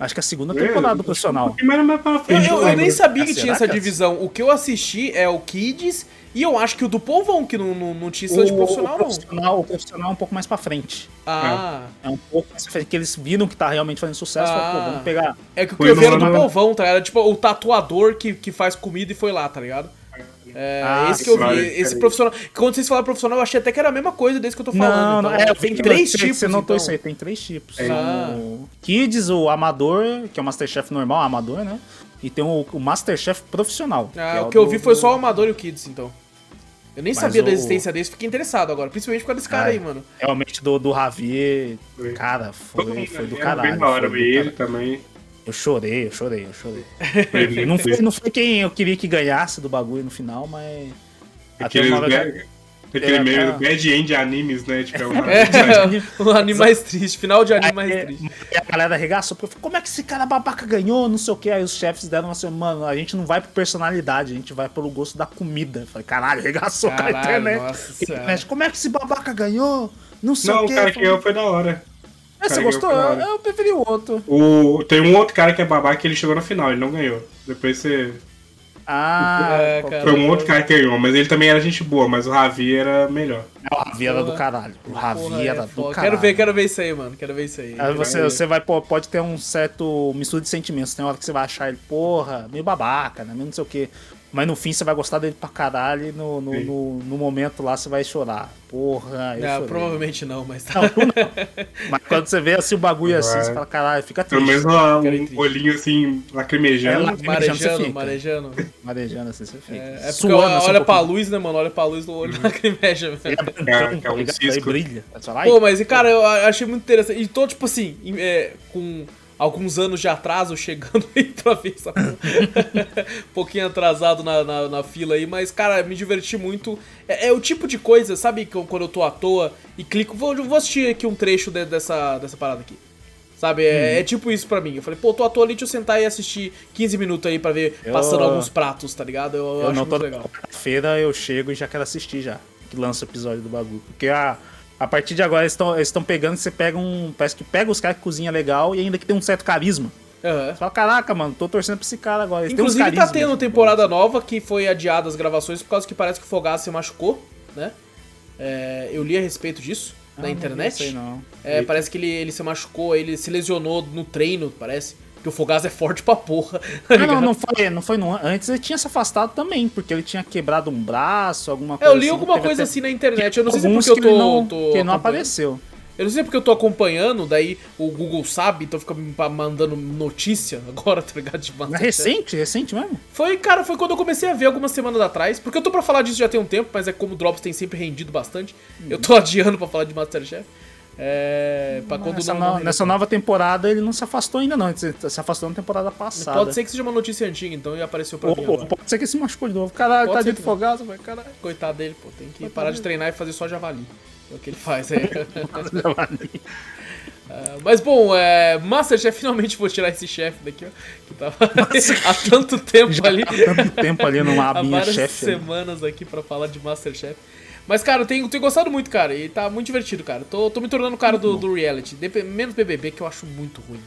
Acho que é a segunda temporada do profissional. Pra frente. eu- eu nem sabia que Ah, tinha essa é? divisão. O que eu assisti é o Kids e eu acho que o do Povão, que não, não, não tinha de O, profissional, o não. profissional, o profissional é um pouco mais pra frente. Ah, É um pouco mais pra frente, que eles viram que tá realmente fazendo sucesso, Ah. falaram, vamos pegar é que o que eu vi era no- do Povão, tá? Era tipo o tatuador que, que faz comida e foi lá, tá ligado? É, Ah, esse que eu vi, esse profissional. Quando vocês falaram profissional, eu achei até que era a mesma coisa desse que eu tô falando. Não, não, então. é, tem três tipos. Você notou então. isso aí, tem três tipos. É. São Ah. o Kids, o amador, que é o Masterchef normal, amador, né? E tem o, o Masterchef profissional. Ah, é o que eu do- vi foi só o Amador e o Kids, então. Eu nem Mas sabia da o- existência desse, fiquei interessado agora. Principalmente por causa desse cara Ah, aí, mano. Realmente do, do Javier, cara, foi, foi do caralho. Bem da hora, foi do ele caralho. também. Eu chorei, eu chorei, eu chorei. Não foi, não foi quem eu queria que ganhasse do bagulho no final, mas. Até Aqueles uma hora bad- Aquele É, meio é. bad end animes, né? Tipo, é uma... É, o anime mais triste, final de anime mais Aí, triste. e a galera arregaçou, porque eu falei, como é que esse cara babaca ganhou, não sei o que. Aí os chefes deram assim, mano, a gente não vai por personalidade, a gente vai pelo gosto da comida. Eu falei, caralho, arregaçou com a Caralho, internet. nossa A internet, senhora. Como é que esse babaca ganhou? Não sei Não, o o que. cara que ganhou foi da hora. Você cara gostou? Eu, foi preferi o outro. O... Tem um outro cara que é babaca que ele chegou na final, ele não ganhou. Depois você. Ah, É, qual- cara. Foi um outro cara que ganhou, mas ele também era gente boa, mas o Ravi era melhor. É, o Ravi era do Porra. caralho. O Ravi Porra, era é do foda. caralho. Quero ver, quero ver isso aí, mano. Quero ver isso aí. Aí você, Vai- você vai, pô, pode ter um certo mistura de sentimentos. Tem hora que você vai achar ele, porra, meio babaca, né? Meio não sei o quê. Mas no fim você vai gostar dele pra caralho e no, no, no, no momento lá você vai chorar. Porra, eu Ah, chorei. provavelmente não, mas tá. Não, não. Mas quando você vê assim o bagulho assim, Vai. você fala, caralho, fica Pelo triste. menos uma- Cara, um triste. olhinho assim, lacrimejando. É, lá- Marejando Marejando, marejando. Assim, você fica. É, é porque Suando, assim, olha um pra luz, né, mano? Olha pra luz do olho lacrimeja, velho. Ele é Cara, é um cisco. Aí brilha. Pô, mas, e, cara, eu achei muito interessante. E tô, tipo assim, é, com alguns anos de atraso, chegando aí pra ver essa porra. um pouquinho atrasado na, na, na fila aí, mas, cara, me diverti muito. É, é o tipo de coisa, sabe, quando eu tô à toa e clico, vou, vou assistir aqui um trecho de- dessa, dessa parada aqui. Sabe, é, é tipo isso pra mim. Eu falei, pô, tô à toa ali, deixa eu sentar e assistir 15 minutos aí pra ver, Eu- passando alguns pratos, tá ligado? Eu, Eu acho não muito tô legal. feira eu chego e já quero assistir já. Que lança o episódio do bagulho. Porque a, a partir de agora eles estão pegando, você pega um. Parece que pega os caras que cozinham legal e ainda que tem um certo carisma. Você fala, caraca, mano, tô torcendo pra esse cara agora. Inclusive tá tendo temporada nova que foi adiada as gravações por causa que parece que o Fogaça se machucou, né? É, eu li a respeito disso Ah, na não internet. sei não. É, parece que ele, ele se machucou, ele se lesionou no treino, parece. Porque o Fogaça é forte pra porra. tá Ah, não, não foi, não foi no an- Antes ele tinha se afastado também, porque ele tinha quebrado um braço, alguma É, coisa eu li assim, alguma coisa assim na internet. Eu não sei se é porque eu que tô. ele não, tô que não apareceu. Eu não sei porque eu tô acompanhando, daí o Google sabe, então fica me mandando notícia agora, tá ligado? De É Masterchef. recente, recente mesmo. Foi, cara, foi quando eu comecei a ver algumas semanas atrás. Porque eu tô pra falar disso já tem um tempo, mas é como o Drops tem sempre rendido bastante. Eu tô adiando pra falar de Masterchef. É. Pra quando nessa, não. no- nessa nova temporada ele não se afastou ainda, não. Ele se afastou na temporada passada. Pode ser que seja uma notícia antiga, então, e apareceu pra Ou, mim agora. pode ser que se machucou de novo. Caralho, tá ser de que- folgado, vai, caralho. Coitado dele, pô. Tem que parar de treinar e fazer só javali. É o que ele faz, é. Ah, Mas bom, é, Masterchef, finalmente vou tirar esse chefe daqui, ó. Que tava há tanto tempo ali. Tanto tempo ali numa há abinha várias chefe. né? semanas aqui pra falar de Masterchef. Mas, cara, eu tenho, tenho gostado muito, cara. E tá muito divertido, cara. Tô, tô me tornando o cara do, do reality. Dep- menos BBB, que eu acho muito ruim.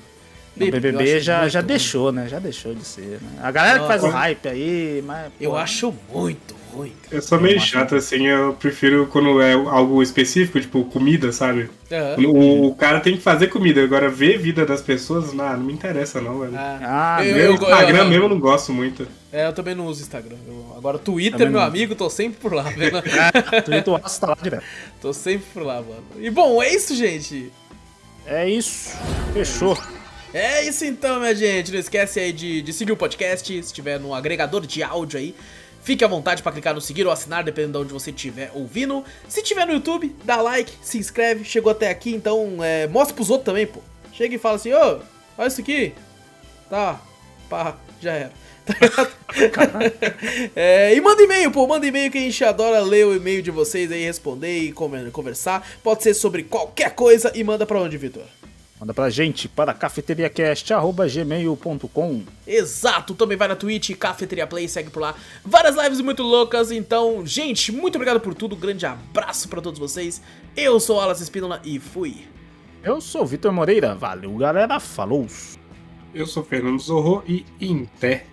O BBB já, já ruim. deixou, né? Já deixou de ser, né? A galera que faz o hype aí, mas... Eu pô, acho muito ruim, cara. Eu sou meio Eu acho- chato, assim, eu prefiro quando é algo específico, tipo comida, sabe? Aham. O, o cara tem que fazer comida, agora ver vida das pessoas, não, não me interessa não, velho. Ah, Ah, eu- Meu eu- Instagram eu- mesmo eu não gosto muito. É, eu também não uso Instagram. Eu- agora, Twitter, Também meu não. amigo, tô sempre por lá, vendo? Ah, Twitter tá lá direto. tô sempre por lá, mano. E bom, é isso, gente. É isso. Fechou. É isso então, minha gente. Não esquece aí de, de seguir o podcast, se estiver no agregador de áudio aí. Fique à vontade pra clicar no seguir ou assinar, dependendo de onde você estiver ouvindo. Se tiver no YouTube, dá like, se inscreve. Chegou até aqui, então é, mostra pros outros também, pô. Chega e fala assim, ô, olha isso aqui. Tá, pá, já era. É, e manda e-mail, pô, manda e-mail que a gente adora ler o e-mail de vocês aí, responder e conversar. Pode ser sobre qualquer coisa e manda pra onde, Vitor? Manda pra gente para cafeteriacast.gmail.com Exato, também vai na Twitch, Cafeteria Play, segue por lá. Várias lives muito loucas, então, gente, muito obrigado por tudo, grande abraço pra todos vocês. Eu sou o Alas Espínola e fui. Eu sou o Vitor Moreira. Valeu, galera. Falou. Eu sou Fernando Zorro e Inté.